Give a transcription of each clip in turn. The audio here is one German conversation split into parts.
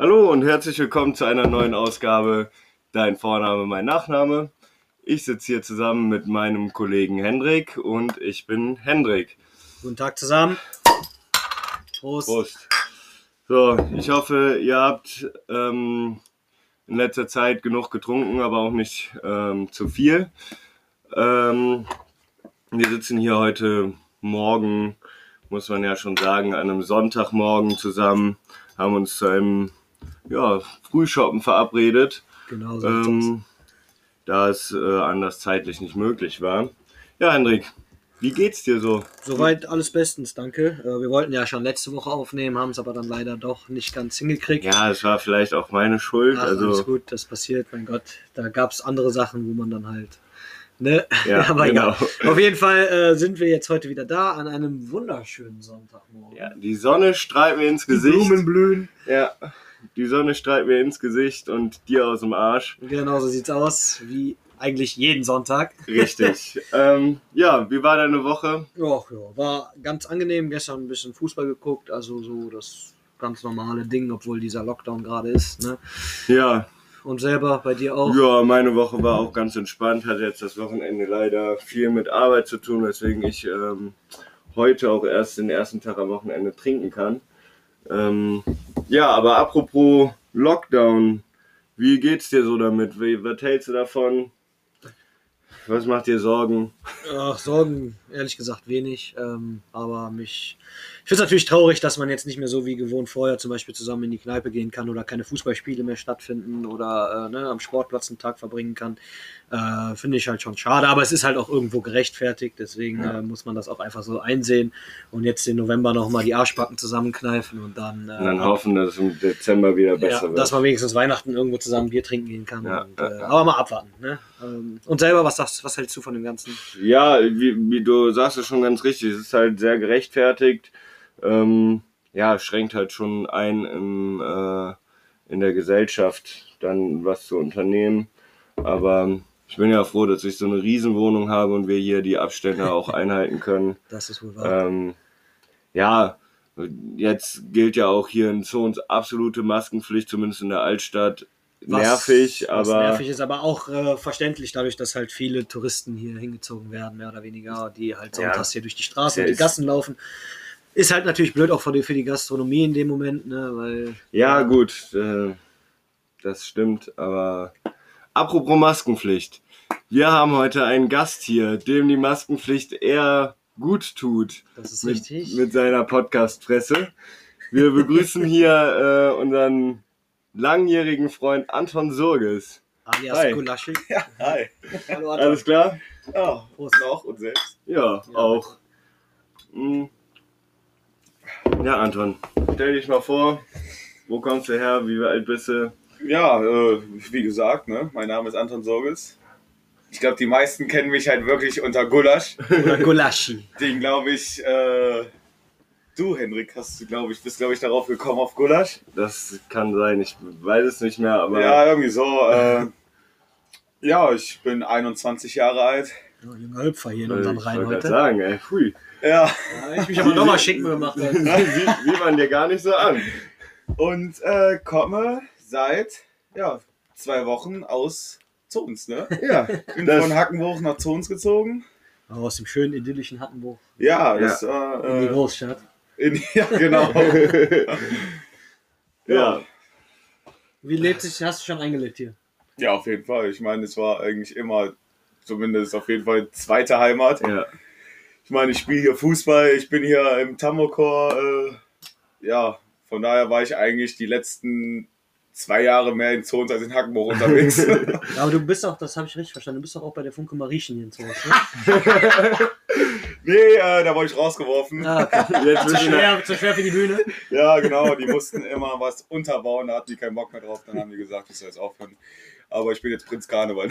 Hallo und herzlich willkommen zu einer neuen Ausgabe Dein Vorname, mein Nachname. Ich sitze hier zusammen mit meinem Kollegen Hendrik und ich bin Hendrik. Guten Tag zusammen. Prost. Prost. So, ich hoffe, ihr habt ähm, in letzter Zeit genug getrunken, aber auch nicht ähm, zu viel. Ähm, wir sitzen hier heute Morgen, muss man ja schon sagen, an einem Sonntagmorgen zusammen, haben uns zu einem ja, Frühshoppen verabredet, Genau so ähm, da es äh, anders zeitlich nicht möglich war. Ja, Hendrik, wie geht's dir so? Soweit alles bestens, danke. Äh, Wir wollten ja schon letzte Woche aufnehmen, haben es aber dann leider doch nicht ganz hingekriegt. Ja, es war vielleicht auch meine Schuld. Ach, alles also, gut, das passiert, mein Gott. Da gab es andere Sachen, wo man dann halt. Ne? Ja, aber genau. egal. Auf jeden Fall äh, sind wir jetzt heute wieder da an einem wunderschönen Sonntagmorgen. ja, die Sonne strahlt mir ins Die Gesicht. Blumen blühen. Ja, die Sonne strahlt mir ins Gesicht und dir aus dem Arsch. Genau so sieht's aus, wie eigentlich jeden Sonntag. Richtig. ähm, ja, wie war deine Woche? Ja, ja, war ganz angenehm. Gestern ein bisschen Fußball geguckt, also so das ganz normale Ding, obwohl dieser Lockdown gerade ist. Ne? Ja, Und selber bei dir auch. ja, meine Woche war auch ganz entspannt. Hatte jetzt das Wochenende leider viel mit Arbeit zu tun, weswegen ich ähm, heute auch erst den ersten Tag am Wochenende trinken kann. Ähm, ja, aber apropos Lockdown, wie geht's dir so damit? Wie, was hältst du davon? Was macht dir Sorgen? Ach, Sorgen, ehrlich gesagt, wenig. Ähm, aber mich. Ich finde es natürlich traurig, dass man jetzt nicht mehr so wie gewohnt vorher zum Beispiel zusammen in die Kneipe gehen kann oder keine Fußballspiele mehr stattfinden oder äh, ne, am Sportplatz einen Tag verbringen kann. Äh, finde ich halt schon schade. Aber es ist halt auch irgendwo gerechtfertigt. Deswegen Ja. äh, muss man das auch einfach so einsehen und jetzt den November nochmal die Arschbacken zusammenkneifen und dann. Äh, Und dann hoffen, dass es im Dezember wieder besser ja, wird. dass man wenigstens Weihnachten irgendwo zusammen Bier trinken gehen kann. Ja, und, äh. Aber mal abwarten. Ne? Ähm, und selber, was sagst was hältst du von dem Ganzen? Ja, wie, wie du sagst es schon ganz richtig. Es ist halt sehr gerechtfertigt. Ähm, ja, schränkt halt schon ein, im, äh, in der Gesellschaft dann was zu unternehmen. Aber ich bin ja froh, dass ich so eine Riesenwohnung habe und wir hier die Abstände auch einhalten können. Das ist wohl wahr. Ähm, ja, jetzt gilt ja auch hier in Zons absolute Maskenpflicht, zumindest in der Altstadt. Was- nervig, was aber nervig ist, aber auch äh, verständlich dadurch, dass halt viele Touristen hier hingezogen werden, mehr oder weniger, die halt Ja. sonntags hier durch die Straßen und die Gassen laufen. Ist halt natürlich blöd auch für die, für die Gastronomie in dem Moment, ne, weil Ja, gut, äh, das stimmt, aber apropos Maskenpflicht. Wir haben heute einen Gast hier, dem die Maskenpflicht eher gut tut. das ist Mit, richtig. mit seiner Podcast-Fresse. Wir begrüßen hier äh, unseren langjährigen Freund Anton Surges. alias Hi. Gulaschi. Hi. Hallo Anton. Alles klar? Ja, Prost. noch und selbst. Ja, auch. Hm. Ja, Anton, stell dich mal vor. Wo kommst du her? Wie alt bist du? Ja, äh, wie gesagt, ne, mein Name ist Anton Sorges. Ich glaube, die meisten kennen mich halt wirklich unter Gulasch. Oder Gulaschi. Den glaube ich, äh, du, Henrik, hast du, glaube ich, bist, glaube ich, darauf gekommen auf Gulasch. Das kann sein, ich weiß es nicht mehr, aber Ja, irgendwie so. Äh, ja, ich bin 21 Jahre alt. Ja, junger Hüpfer hier in äh, unserem ich Reihen wollte heute. gerade sagen, ey, pfui. Ja, Ja, ich mich aber nochmal schick gemacht. ey. Sieht, man dir gar nicht so an. und äh, komme seit, ja, zwei Wochen aus Zons, ne? Ja, Bin Das- von Hackenburg nach Zons gezogen. Aus dem schönen idyllischen Hattenburg Ja, das war. in die Äh, Großstadt. in, ja, genau. ja. Wie lebt sich, hast du schon eingelebt hier? Ja, auf jeden Fall. Ich meine, es war eigentlich immer, zumindest auf jeden Fall, zweite Heimat. ja. Ich meine, ich spiele hier Fußball, ich bin hier im Tamokor. Äh, ja, von daher war ich eigentlich die letzten zwei Jahre mehr in Zons als in Hackenburg unterwegs. Ja, aber du bist auch, das habe ich richtig verstanden, du bist doch auch bei der Funke Mariechen hier in Zoos, ne? nee, äh, da wurde ich rausgeworfen. Ah, okay. Jetzt Zu schwer, zu schwer für die Bühne. Ja, genau, die mussten immer was unterbauen, da hatten die keinen Bock mehr drauf. Dann haben die gesagt, ich soll jetzt aufhören. Aber ich bin jetzt Prinz Karneval.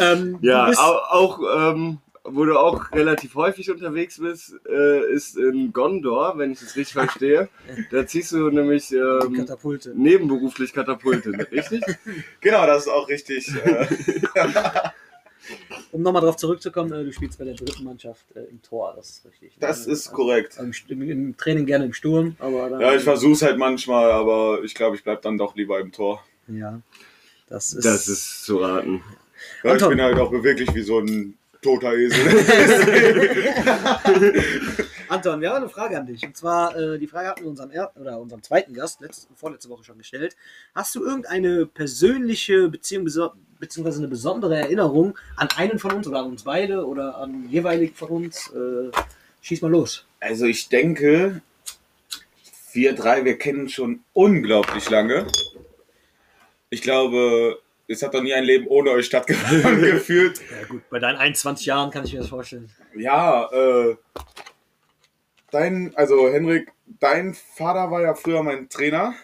Ähm, Ja, auch, auch ähm, wo du auch relativ häufig unterwegs bist, äh, ist in Gondor, wenn ich das richtig verstehe. Da ziehst du nämlich ähm, Katapulte. nebenberuflich Katapulte, richtig? genau, das ist auch richtig. Äh, Um nochmal darauf zurückzukommen, äh, du spielst bei der dritten Mannschaft äh, im Tor, das ist richtig. Das ne? ist Also, korrekt. Im, Im Training gerne im Sturm, aber dann, Ja, ich versuch's halt manchmal, aber ich glaube, ich bleib dann doch lieber im Tor. Ja, das ist. Das ist zu raten. Ja, Anton. ich bin halt auch wirklich wie so ein toter Esel. Anton, wir haben eine Frage an dich. Und zwar, äh, die Frage hatten wir unserem, er oder unserem zweiten Gast letzte, vorletzte Woche schon gestellt. Hast du irgendeine persönliche Beziehung beziehungsweise eine besondere Erinnerung an einen von uns oder an uns beide oder an jeweilig von uns? Äh, schieß mal los. Also ich denke, wir drei, wir kennen schon unglaublich lange. Ich glaube, es hat doch nie ein Leben ohne euch stattgefunden gefühlt. Ja gut, bei deinen 21 Jahren kann ich mir das vorstellen. Ja, äh, dein, also Henrik, dein Vater war ja früher mein Trainer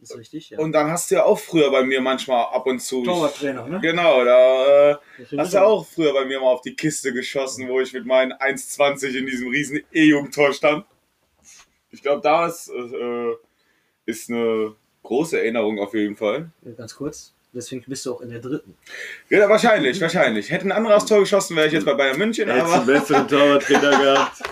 Ist richtig, ja. und dann hast du ja auch früher bei mir manchmal ab und zu. Torwarttrainer, ne? Genau, da äh, hast du er- auch früher bei mir mal auf die Kiste geschossen, wo ich mit meinen 1,20 in diesem riesen E-Jugendtor stand. Ich glaube, da ist, äh, ist eine große Erinnerung auf jeden Fall. Ja, Ganz kurz. Deswegen bist du auch in der dritten. Ja, wahrscheinlich, wahrscheinlich. Hätte ein anderer aufs Tor geschossen, wäre ich jetzt bei Bayern München, Er hätte einen aber besseren Torwarttrainer gehabt.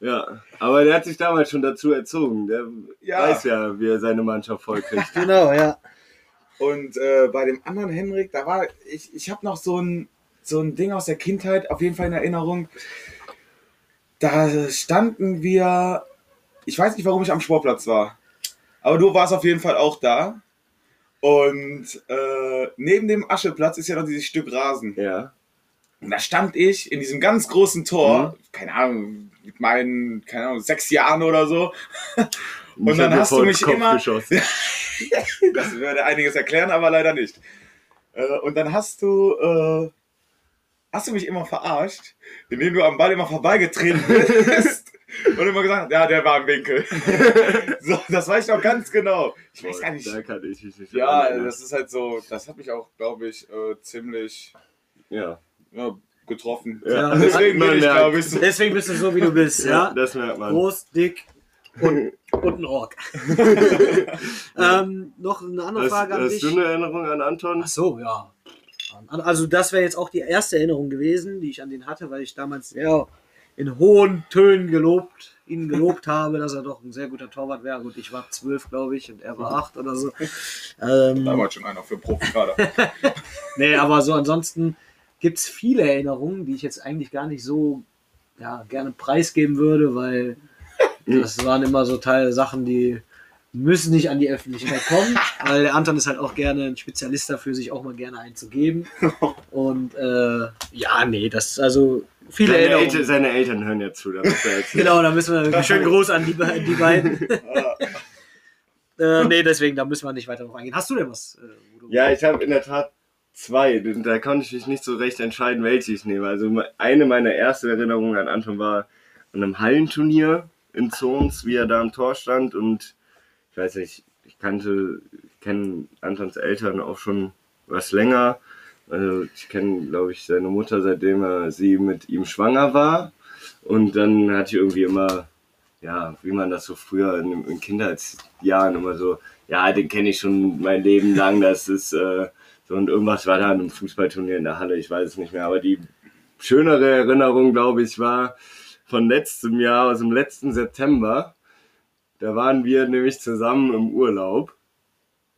Ja, aber der hat sich damals schon dazu erzogen. Der Ja. weiß ja, wie er seine Mannschaft vollkriegt. Genau, ja. Und äh, bei dem anderen Henrik, da war ich, ich habe noch so ein, so ein Ding aus der Kindheit, auf jeden Fall in Erinnerung. Da standen wir, ich weiß nicht, warum ich am Sportplatz war, aber du warst auf jeden Fall auch da. Und äh, neben dem Ascheplatz ist ja noch dieses Stück Rasen. Ja. Und da stand ich in diesem ganz großen Tor, Mhm. keine Ahnung, mit meinen, keine Ahnung, sechs Jahren oder so. Und Und dann hast du mich immer- geschossen. Das würde einiges erklären, aber leider nicht. Äh, und dann hast du, äh, hast du mich immer verarscht, indem du am Ball immer vorbeigetreten bist und immer gesagt hast, ja, der war im Winkel. so, das weiß ich auch ganz genau. Ich weiß gar nicht. Da kann ich mich nicht Ja, erinnern. das ist halt so, das hat mich auch, glaube ich, äh, ziemlich ja. ja, getroffen. Ja. Deswegen bin ich, glaube ich, so. Deswegen bist du so, wie du bist, ja? Das merkt man. Groß, dick und, und ein Rock. ähm, noch eine andere Hast, Frage an hast dich. du eine Erinnerung an Anton? Ach so, ja. Also das wäre jetzt auch die erste Erinnerung gewesen, die ich an den hatte, weil ich damals sehr in hohen Tönen gelobt, ihn gelobt habe, dass er doch ein sehr guter Torwart wäre. Gut, ich war zwölf, glaube ich, und er war acht oder so. Ähm, Damals schon einer für Profikader. nee, aber so ansonsten gibt es viele Erinnerungen, die ich jetzt eigentlich gar nicht so ja, gerne preisgeben würde, weil das waren immer so Teile Sachen, die müssen nicht an die Öffentlichkeit kommen, weil der Anton ist halt auch gerne ein Spezialist dafür, sich auch mal gerne einzugeben. Und äh, ja, nee, das also viele Seine Erinnerungen. Eltern, seine Eltern hören jetzt zu. Da Genau, da müssen wir einen schönen Gruß an die, die beiden. äh, nee, deswegen, da müssen wir nicht weiter drauf eingehen. Hast du denn was? Äh, Ja, ich habe in der Tat zwei. Da konnte ich mich nicht so recht entscheiden, welche ich nehme. Also eine meiner ersten Erinnerungen an Anton war an einem Hallenturnier in Zons, wie er da am Tor stand. Und ich weiß nicht, ich kannte, ich kenne Antons Eltern auch schon was länger. Also ich kenne, glaube ich, seine Mutter, seitdem er sie mit ihm schwanger war. Und dann hatte ich irgendwie immer, ja, wie man das so früher in, in Kindheitsjahren immer so, ja, den kenne ich schon mein Leben lang, das ist äh, so und irgendwas war da an einem Fußballturnier in der Halle, ich weiß es nicht mehr, aber die schönere Erinnerung, glaube ich, war von letztem Jahr, aus dem letzten September. Da waren wir nämlich zusammen im Urlaub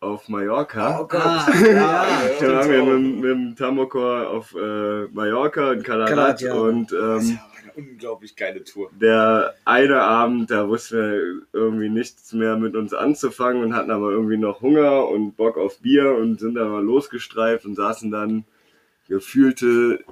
auf Mallorca. Oh Gott. Ah, ja. Da waren wir mit, mit dem Tamokor auf äh, Mallorca und Calarat Calarat, ja. und Das ähm, war eine unglaublich geile Tour. der eine Abend, da wussten wir irgendwie nichts mehr mit uns anzufangen und hatten aber irgendwie noch Hunger und Bock auf Bier und sind dann mal losgestreift und saßen dann gefühlte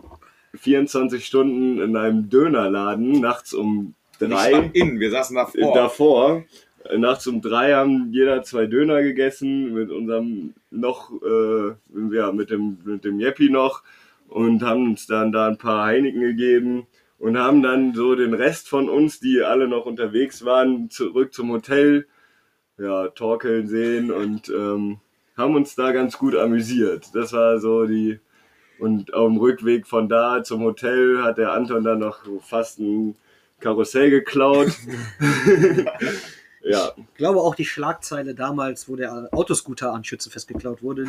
24 Stunden in einem Dönerladen nachts um Nicht drei mal innen, wir saßen davor. davor. Äh, Nachts um drei haben jeder zwei Döner gegessen mit unserem noch, äh, ja, mit dem, mit dem Jeppi noch und haben uns dann da ein paar Heineken gegeben und haben dann so den Rest von uns, die alle noch unterwegs waren, zurück zum Hotel, ja, torkeln sehen und ähm, haben uns da ganz gut amüsiert. Das war so die, und auf dem Rückweg von da zum Hotel hat der Anton dann noch fast ein Karussell geklaut. Ja, Ich glaube auch die Schlagzeile damals, wo der Autoscooter an Schützenfest geklaut wurde,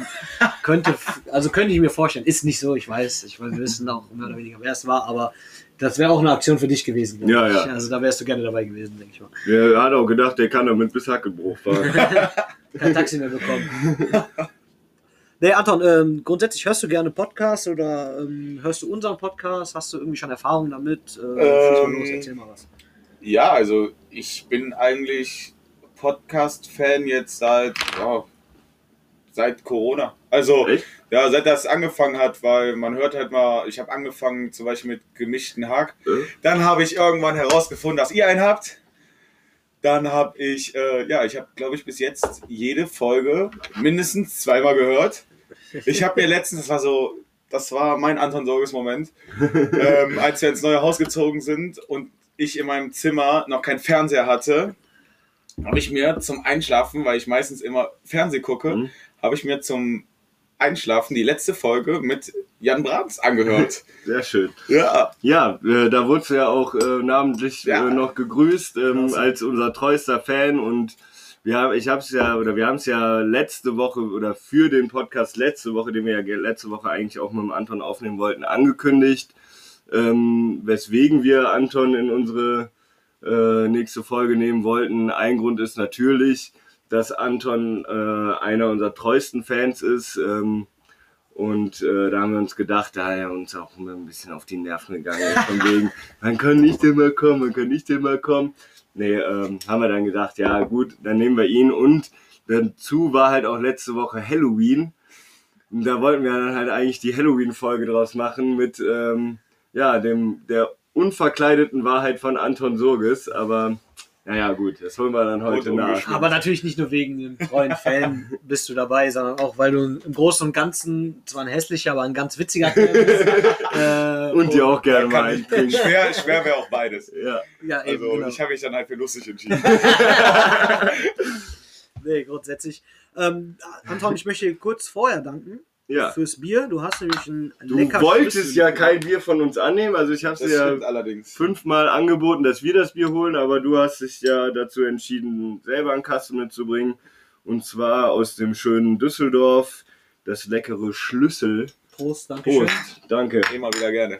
könnte, also könnte ich mir vorstellen, ist nicht so, ich weiß, ich weiß, wir wissen auch mehr oder weniger, wer es war, aber das wäre auch eine Aktion für dich gewesen. Ja, ja. Also da wärst du gerne dabei gewesen, denke ich mal. der hat auch gedacht, der kann damit bis Hackelbruch fahren. Kein Taxi mehr bekommen. Nee, Anton, ähm, grundsätzlich hörst du gerne Podcasts oder ähm, hörst du unseren Podcast? Hast du irgendwie schon Erfahrung damit? Äh, Ähm, los, erzähl mal was. Ja, also ich bin eigentlich Podcast-Fan jetzt seit, ja, seit Corona. Also, Echt? ja, seit das angefangen hat, weil man hört halt mal, ich habe angefangen zum Beispiel mit gemischten Hack. Äh? Dann habe ich irgendwann herausgefunden, dass ihr einen habt. Dann habe ich, äh, ja, ich habe, glaube ich, bis jetzt jede Folge mindestens zweimal gehört. Ich habe mir letztens, das war so, das war mein Anton Sorges Moment, ähm, als wir ins neue Haus gezogen sind und ich in meinem Zimmer noch keinen Fernseher hatte, habe ich mir zum Einschlafen, weil ich meistens immer Fernseh gucke, Mhm. habe ich mir zum Einschlafen die letzte Folge mit Jan Brahms angehört. Sehr schön. ja, Ja, äh, da wurdest du ja auch äh, namentlich Ja. äh, noch gegrüßt ähm, Klasse. als unser treuester Fan und wir haben, ich habe es ja oder wir haben es ja letzte Woche oder für den Podcast letzte Woche, den wir ja letzte Woche eigentlich auch mit dem Anton aufnehmen wollten, angekündigt, ähm, weswegen wir Anton in unsere äh, nächste Folge nehmen wollten. Ein Grund ist natürlich, dass Anton äh, einer unserer treuesten Fans ist. Ähm, und äh, da haben wir uns gedacht, da er uns auch immer ein bisschen auf die Nerven gegangen ist, von wegen, man kann nicht immer kommen, man kann nicht immer kommen. Nee, ähm, haben wir dann gedacht, ja gut, dann nehmen wir ihn. Und dazu war halt auch letzte Woche Halloween. Und da wollten wir dann halt eigentlich die Halloween-Folge draus machen mit ähm, ja, dem, der unverkleideten Wahrheit von Anton Surges. Aber naja, gut, das holen wir dann heute Und nach. Aber natürlich nicht nur wegen dem treuen Fan bist du dabei, sondern auch, weil du im Großen und Ganzen zwar ein hässlicher, aber ein ganz witziger Kerl bist. äh, Und dir auch gerne mal einbringen. schwer, schwer wäre auch beides. Ja. Ja, eben, Also genau. ich habe mich dann halt für lustig entschieden. Nee, grundsätzlich. Ähm, Anton, ich möchte dir kurz vorher danken ja. fürs Bier. Du hast nämlich ein Du wolltest Schlüssel ja kein Bier von uns annehmen, also ich habe dir ja allerdings. fünfmal angeboten, dass wir das Bier holen, aber du hast dich ja dazu entschieden, selber einen Kasten mitzubringen. Und zwar aus dem schönen Düsseldorf, das leckere Schlüssel. Prost, danke schön. Prost, danke. Immer wieder gerne.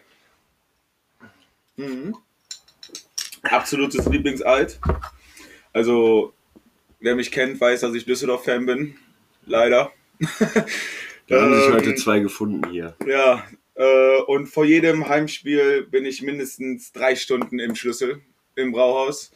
Mhm. Absolutes Lieblingsalt. Also, wer mich kennt, weiß, dass ich Düsseldorf-Fan bin. Leider. Da haben sich Ähm, heute zwei gefunden hier. Ja, äh, und vor jedem Heimspiel bin ich mindestens drei Stunden im Schlüssel im Brauhaus.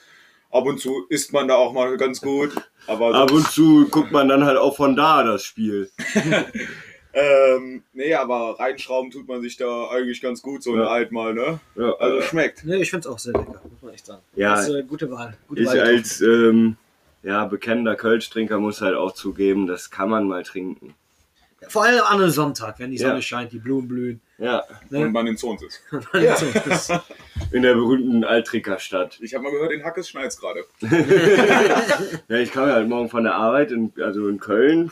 Ab und zu isst man da auch mal ganz gut. Aber Ab und zu guckt man dann halt auch von da das Spiel. ähm, nee, aber reinschrauben tut man sich da eigentlich ganz gut, so ein Ja. Alt mal, ne? Ja, Also äh, schmeckt. Nee, ich finde es auch sehr lecker, muss man echt sagen. Ja. Das ist eine gute Wahl. Gute ich Wahl als ähm, ja, bekennender Kölsch-Trinker muss halt auch zugeben, das kann man mal trinken. Vor allem an einem Sonntag, wenn die Sonne Ja. scheint, die Blumen blühen. Ja, Und Ne? man in Zons ist. Ja. So, das- in der berühmten Alttrickerstadt. Ich habe mal gehört, in Hackes schneit's gerade. Ja, ich kam ja halt morgen von der Arbeit, in, also in Köln,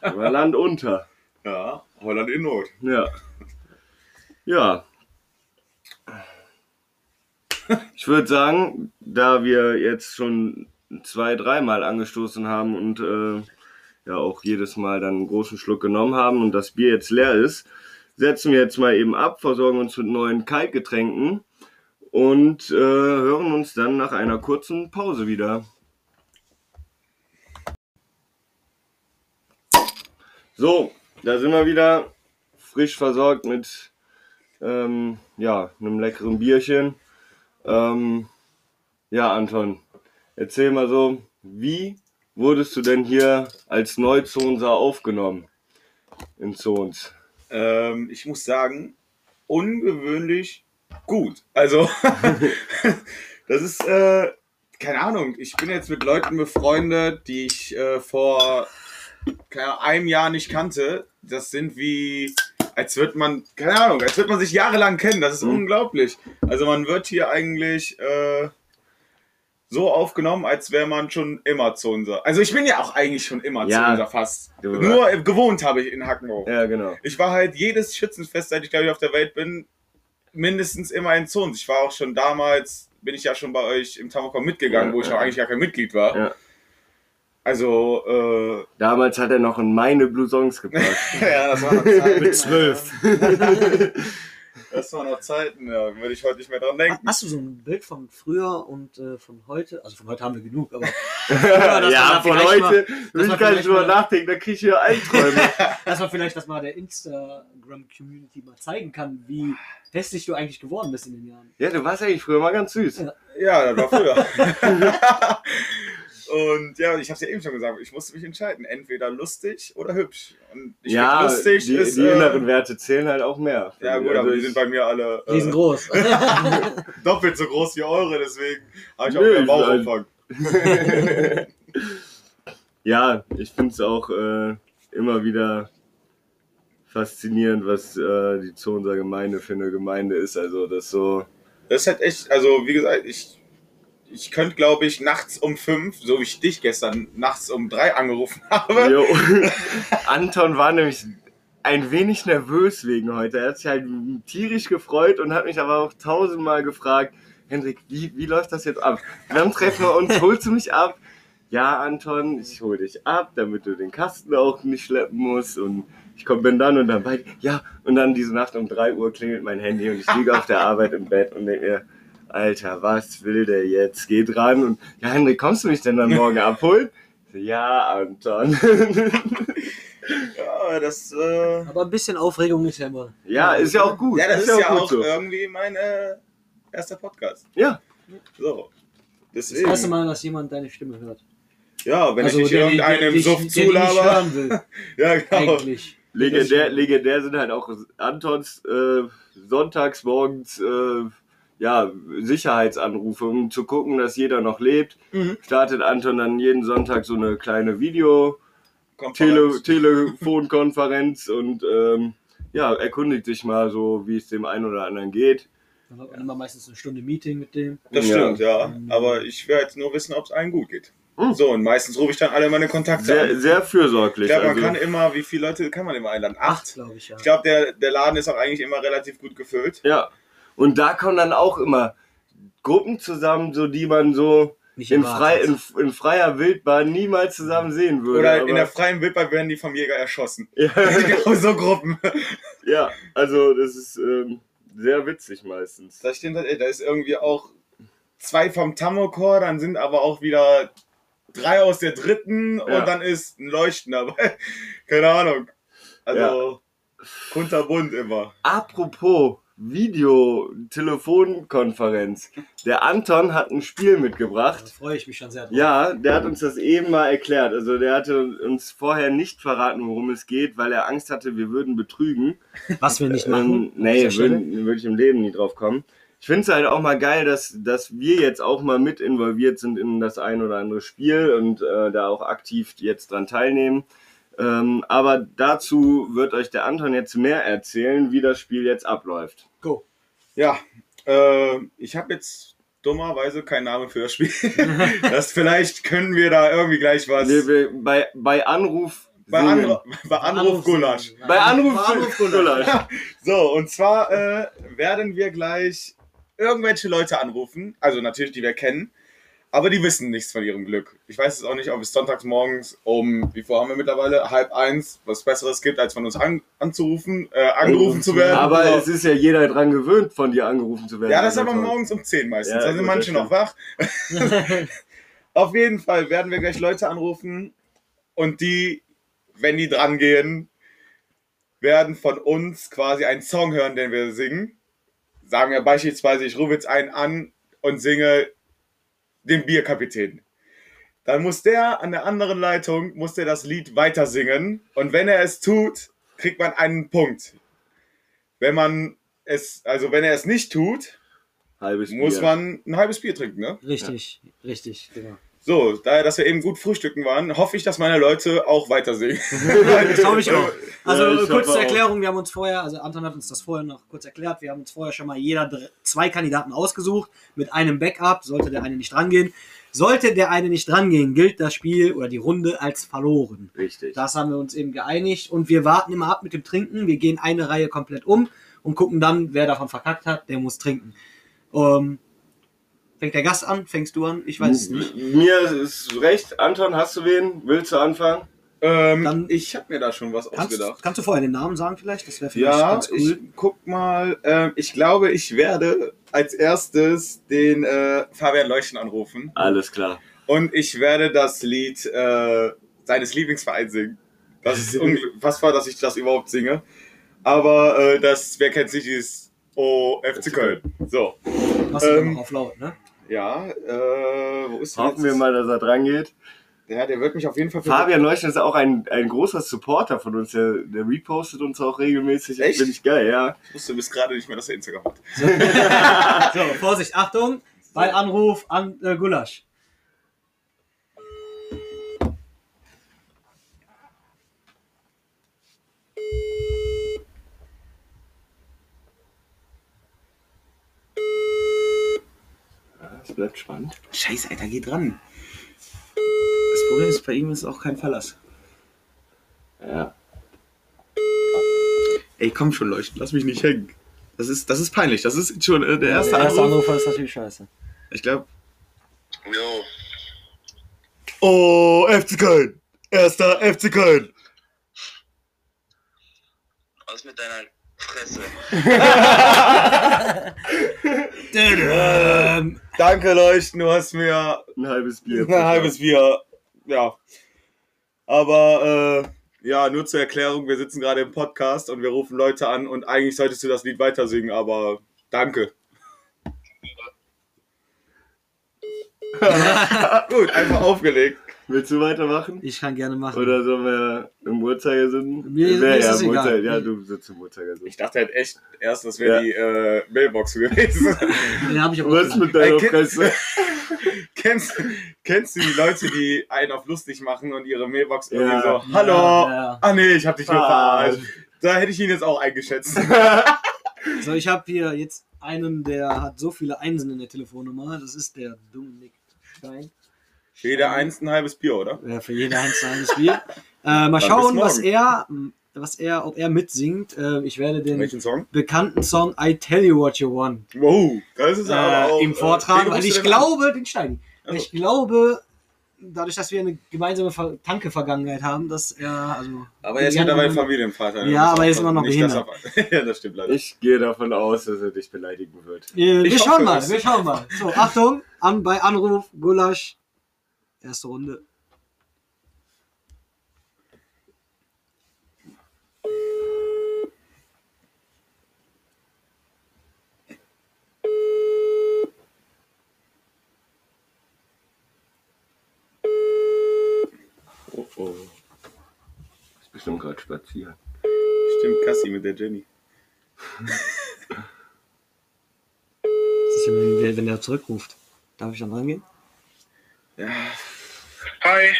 war Land unter. Ja, Holland in Not. Ja. Ja. Ich würde sagen, da wir jetzt schon zwei, dreimal angestoßen haben und äh, ja auch jedes Mal dann einen großen Schluck genommen haben und das Bier jetzt leer ist, setzen wir jetzt mal eben ab, versorgen uns mit neuen Kaltgetränken und äh, hören uns dann nach einer kurzen Pause wieder. So, da sind wir wieder frisch versorgt mit ähm, ja, einem leckeren Bierchen. Ähm, ja, Anton, erzähl mal so, wie wurdest du denn hier als Neuzonser aufgenommen in Zons? Ähm, ich muss sagen, ungewöhnlich gut. Also, das ist, äh, keine Ahnung, ich bin jetzt mit Leuten befreundet, die ich äh, vor keine einem Jahr nicht kannte. Das sind wie, als wird man, keine Ahnung, als wird man sich jahrelang kennen. Das ist Mhm. unglaublich. Also man wird hier eigentlich äh, so aufgenommen, als wäre man schon immer Zonser. Also ich bin ja auch eigentlich schon immer Ja. Zonser fast. Nur äh, gewohnt habe ich in Hackenburg. Ja, genau. Ich war halt jedes Schützenfest, seit ich glaube ich auf der Welt bin, mindestens immer in Zons. Ich war auch schon damals bin ich ja schon bei euch im Tamokon mitgegangen, Ja, wo ich ja. noch eigentlich gar kein Mitglied war. Ja. Also, äh, Damals hat er noch in meine Blue Songs gepasst. ja, das war. Mit zwölf. Das waren noch Zeiten, ja. Würde ich heute nicht mehr dran denken. Hast du so ein Bild von früher und äh, von heute? Also von heute haben wir genug, aber ja, da von heute will ich gar nicht drüber nachdenken, da kriege ich hier Albträume. dass man vielleicht das mal der Instagram-Community mal zeigen kann, wie hässlich du eigentlich geworden bist in den Jahren. ja, du warst eigentlich früher mal ganz süß. Ja. Ja, das war früher. Und ja, ich habe es ja eben schon gesagt, ich musste mich entscheiden, entweder lustig oder hübsch. Und ich ja, lustig die, ist. die äh, inneren Werte zählen halt auch mehr. ja, gut, Also aber die sind bei mir alle äh, Riesengroß. doppelt so groß wie eure, deswegen habe ich auch mehr Bauchumfang. ja, ich finde es auch äh, immer wieder faszinierend, was äh, die Zonser Gemeinde für eine Gemeinde ist. Also das so. Das ist halt echt, also wie gesagt, ich, ich könnte, glaube ich, nachts um fünf, so wie ich dich gestern nachts um drei angerufen habe. Jo. Anton war nämlich ein wenig nervös wegen heute. Er hat sich halt tierisch gefreut und hat mich aber auch tausendmal gefragt, Hendrik, wie, wie läuft das jetzt ab? Wann treffen wir uns? Holst du mich ab? Ja, Anton, ich hol dich ab, damit du den Kasten auch nicht schleppen musst. Und ich komm, bin dann und dann bei. Ja, und dann diese Nacht um 3 Uhr klingelt mein Handy und ich liege auf der Arbeit im Bett und denke mir, Alter, was will der jetzt? Geh dran und ja, Hendrik, kommst du mich denn dann morgen abholen? Ja, Anton. Ja, das, äh, Aber ein bisschen Aufregung ist ja immer. ja, ist ja auch gut. ja, das ist, ja gut auch so. irgendwie mein äh, erster Podcast. Ja, So. Das Deswegen. erste Mal, dass jemand deine Stimme hört. Ja, wenn also ich nicht der, irgendeinem Suff zulaber. Ja, genau. eigentlich. legendär, legendär sind halt auch Antons äh, sonntags morgens äh, ja, Sicherheitsanrufe, um zu gucken, dass jeder noch lebt. Mhm. Startet Anton dann jeden Sonntag so eine kleine Video, Konferenz. Tele, Telefonkonferenz und ähm, ja, erkundigt sich mal so, wie es dem einen oder anderen geht. Dann hat man immer meistens eine Stunde Meeting mit dem. Das Ja. stimmt, ja. Aber ich werde jetzt nur wissen, ob es allen gut geht. Mhm. So, und meistens rufe ich dann alle meine Kontakte Sehr, an. sehr fürsorglich. Ich glaube, man also, kann immer, wie viele Leute kann man immer einladen? Acht, Acht. glaube ich, ja. Ich glaube, der, der Laden ist auch eigentlich immer relativ gut gefüllt. ja. Und da kommen dann auch immer Gruppen zusammen, so die man so in, frei, in, in freier Wildbahn niemals zusammen sehen würde. Oder in der freien Wildbahn werden die vom Jäger erschossen. ja, genau so Gruppen. ja, also das ist ähm, sehr witzig meistens. Da stimmt, ey, da ist irgendwie auch zwei vom Tamokor, dann sind aber auch wieder drei aus der dritten Ja. und dann ist ein Leuchten dabei. Keine Ahnung. Also kunterbunt immer. Apropos Video-Telefonkonferenz. Der Anton hat ein Spiel Da mitgebracht. freue ich mich schon sehr drauf. Ja, der hat uns das eben mal erklärt. Also der hatte uns vorher nicht verraten, worum es geht, weil er Angst hatte, wir würden betrügen. Was wir nicht Ähm, machen. nee, Stelle. würden, würde ich im Leben nie drauf kommen. Ich finde es halt auch mal geil, dass, dass wir jetzt auch mal mit involviert sind in das ein oder andere Spiel und äh, da auch aktiv jetzt dran teilnehmen. Ähm, aber dazu wird euch der Anton jetzt mehr erzählen, wie das Spiel jetzt abläuft. Go. Ja, äh, ich habe jetzt dummerweise keinen Namen für das Spiel. das vielleicht können wir da irgendwie gleich was. Nee, bei, bei Anruf. bei. Anru bei Anruf Gulasch. Bei Anruf, Bei Anruf Gulasch. So, und zwar äh, werden wir gleich irgendwelche Leute anrufen, also natürlich, die wir kennen, aber die wissen nichts von ihrem Glück. Ich weiß es auch nicht, ob es sonntags morgens um, wie vor haben wir mittlerweile, halb eins, was Besseres gibt, als von uns an, anzurufen, äh, angerufen zu werden. Aber Genau. es ist ja jeder dran gewöhnt, von dir angerufen zu werden. ja, das ist aber morgens um 10 meistens. Ja, da sind gut, manche noch wach. Auf jeden Fall werden wir gleich Leute anrufen und die, wenn die dran gehen, werden von uns quasi einen Song hören, den wir singen. Sagen wir beispielsweise, ich rufe jetzt einen an und singe den Bierkapitän. Dann muss der an der anderen Leitung, muss der das Lied weiter singen und wenn er es tut, kriegt man einen Punkt. Wenn man es, also wenn er es nicht tut, Halbes muss Bier. man ein halbes Bier trinken, ne? Richtig, richtig, genau. So, daher, dass wir eben gut frühstücken waren, hoffe ich, dass meine Leute auch weiter singen. Das glaube ich auch. Also Ja, ich kurz hoffe zur auch. Erklärung, wir haben uns vorher, also Anton hat uns das vorher noch kurz erklärt, wir haben uns vorher schon mal jeder zwei Kandidaten ausgesucht mit einem Backup, sollte der eine nicht drangehen. Sollte der eine nicht drangehen, gilt das Spiel oder die Runde als verloren. Richtig. Das haben wir uns eben geeinigt und wir warten immer ab mit dem Trinken. Wir gehen eine Reihe komplett um und gucken dann, wer davon verkackt hat, der muss trinken. Ähm, Fängt der Gast an? Fängst du an? Ich weiß es nicht. Mir ist recht. Anton, hast du wen? Willst du anfangen? Ähm, Dann- ich habe mir da schon was Kannst, ausgedacht. kannst du vorher den Namen sagen vielleicht? Das wäre vielleicht Ja, ganz cool. ich guck mal. Ähm, ich glaube, ich werde als erstes den äh, Fabian Leuchten anrufen Alles klar. und ich werde das Lied äh, seines Lieblingsvereins singen. Das ist unfassbar, dass ich das überhaupt singe. Aber äh, das, wer kennt sich, dieses Oh, FC Köln. So, Machst du ähm, dann noch auf laut, ne? Ja, äh, wo ist der Hoffen wir mal, dass er dran geht. Ja, der wird mich auf jeden Fall für Fabian Leuchten ist auch ein, ein großer Supporter von uns. Der, der repostet uns auch regelmäßig. Echt? Finde ich geil, ja. Ich wusste bis gerade nicht mehr, dass er Instagram hat. So, Vorsicht, Achtung. Bei Anruf an äh, Gulasch. Bleibt spannend. Scheiße, Alter, geh dran. Das Problem ist, bei ihm ist auch kein Verlass. Ja. Ey, komm schon, Leuchten, lass mich nicht hängen. Das ist, das ist peinlich. Das ist schon äh, der erste der erste Anruf. Anrufer ist natürlich scheiße. Ich glaube. Jo, Oh, FC Köln. Erster FC Köln. was mit deiner Fresse? Ähm, Danke, Leuchten. Du hast mir Ein halbes Bier. ein halbes Bier. Ja. Aber, äh, ja, nur zur Erklärung. Wir sitzen gerade im Podcast und wir rufen Leute an und eigentlich solltest du das Lied weiter singen, aber danke. Gut, einfach aufgelegt. Willst du weitermachen? ich kann gerne machen. Oder sollen wir im Uhrzeigersinn? Mir- mir ist ja, das im egal. Uhrzei- ja, du sitzt im Uhrzeigersinn. Ich dachte halt echt erst, das wäre Ja. die äh, Mailbox gewesen. Den habe ich auch Was mit Ey, deiner Kind- Fresse? kennst, kennst du die Leute, die einen auf lustig machen und ihre Mailbox irgendwie Ja. so, hallo, Ja, ja. ah nee, ich hab dich nur Ah. verarscht. Da hätte ich ihn jetzt auch eingeschätzt. So, ich habe hier jetzt einen, der hat so viele Einsen in der Telefonnummer. Das ist der Dominik Stein. Jeder eins ein halbes Bier, oder? Ja, für jede Einsen eines Bier. Äh, mal schauen, was er, was er, ob er mitsingt. Äh, ich werde den Song? bekannten Song I Tell You What You Want Wow, das ist aber auch, äh, ihm äh, vortragen, wen weil ich glaube, den Stein. Also. Ich glaube, dadurch, dass wir eine gemeinsame Ver- Tanke-Vergangenheit haben, dass er, also. Aber er ist mittlerweile. Familienvater. Ja, aber er ist immer noch Nicht, dass er- ja, das stimmt leider. Ich gehe davon aus, dass er dich beleidigen wird. Wir, Ich wir hoffe schauen mal, es. wir schauen mal. So, Achtung, an, bei Anruf, Gulasch, erste Runde. Oh. Ist bestimmt gerade spazieren. Stimmt, Cassie mit der Jenny. Was ist denn, wenn, wenn der zurückruft? Darf ich dann rangehen? Ja, Hi.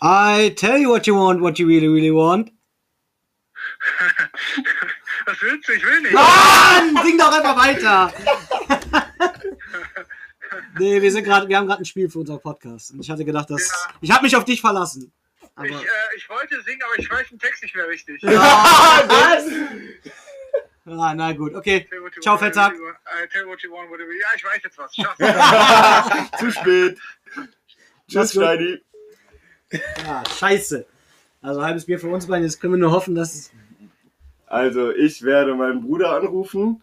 I tell you what you want, what you really, really want. Was willst du? Ich will nicht. Mann, sing doch einfach weiter. nee, wir sind gerade, wir haben gerade ein Spiel für unseren Podcast. Und ich hatte gedacht, dass. Ja. Ich habe mich auf dich verlassen. Aber, Ich, äh, ich wollte singen, aber ich weiß den Text nicht mehr richtig. ja, was? Ah, na gut, okay. Tell what you Ciao, Fettsack. what you want, Tell what you want, what you will. Ja, ich weiß jetzt was. Schaff. Zu spät. Tschüss. Steini. Ja, scheiße. Also halbes Bier für uns beide. Jetzt können wir nur hoffen, dass es. Also, ich werde meinen Bruder anrufen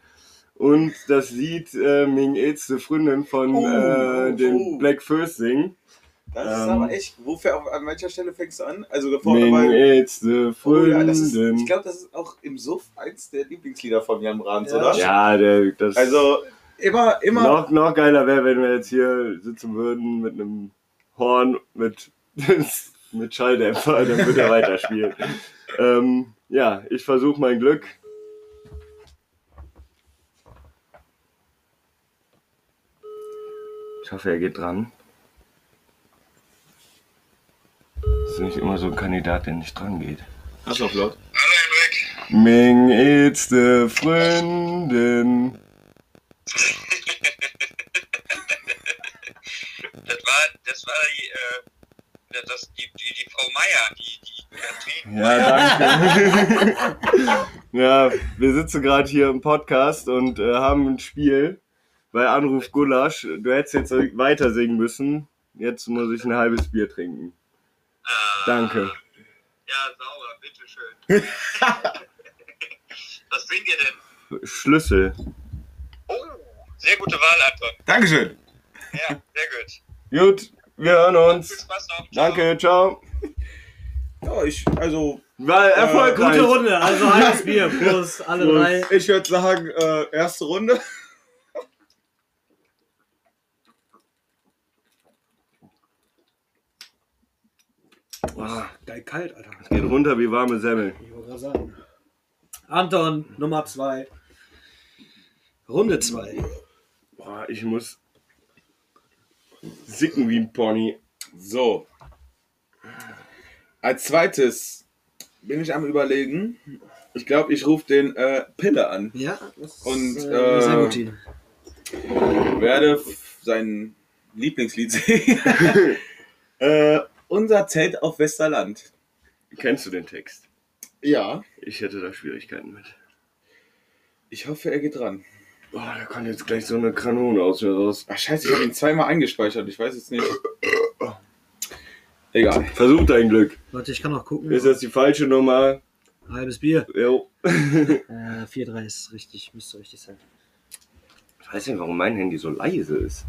und das Lied äh, Ming Aids, Freundin von Oh, äh, den oh. Black First singen. Das ist Ähm. aber echt. Wofür, auf, an welcher Stelle fängst du an? Also vorne bei. Aids, Oh, ja, das ist, ich glaube, das ist auch im Suff eins der Lieblingslieder von Jan Brands, Ja. oder? Ja, der, das Also immer, immer. noch, noch geiler wäre, wenn wir jetzt hier sitzen würden mit einem Horn, mit, mit Schalldämpfer, dann würde er weiterspielen. ähm, ja, ich versuche mein Glück. Ich hoffe, er geht dran. Das ist nicht immer so ein Kandidat, der nicht dran geht. Hast du auf laut? Hallo Henrik. Ming it's the Freundin. Das war, das war die, äh, das, die, die, die Frau Meier, die, die Katrin. Ja, danke. ja, wir sitzen gerade hier im Podcast und äh, haben ein Spiel. bei Anruf Gulasch. Du hättest jetzt weiter singen müssen. Jetzt muss ich ein halbes Bier trinken. Äh, Danke. Ja, sauber, bitteschön. Was trinkt ihr denn? Schlüssel. Oh, sehr gute Wahl, Anton. Dankeschön. Ja, sehr gut. Gut, wir hören Viel uns. Spaß noch. Ciao. Danke, ciao. Ja, ich, also, War erfolgreich. Gute Runde, also halbes Bier. Prost, alle Prost. drei. ich würde sagen, äh, erste Runde. Boah, Geil kalt, Alter. geht runter wie warme Semmel. Ich wollte gerade sagen. Anton, Nummer zwei. Runde zwei. Boah, ich muss sicken wie ein Pony. So. Als zweites bin ich am überlegen. Ich glaube, ich rufe den äh, Pille an. Ja, das Und, ist äh, äh, sehr Routine. Werde sein Lieblingslied singen. äh, unser Zelt auf Westerland. Kennst du den Text? Ja. Ich hätte da Schwierigkeiten mit. Ich hoffe, er geht dran. Boah, da kann jetzt gleich so eine Kanone aus mir raus. Ach scheiße, ich habe ihn zweimal eingespeichert. Ich weiß jetzt nicht. Egal. Versuch dein Glück. Warte, ich kann noch gucken. Ist das die falsche Nummer? Halbes Bier. Jo. Äh, 4-3 ist richtig, müsste richtig sein. Ich weiß nicht, warum mein Handy so leise ist.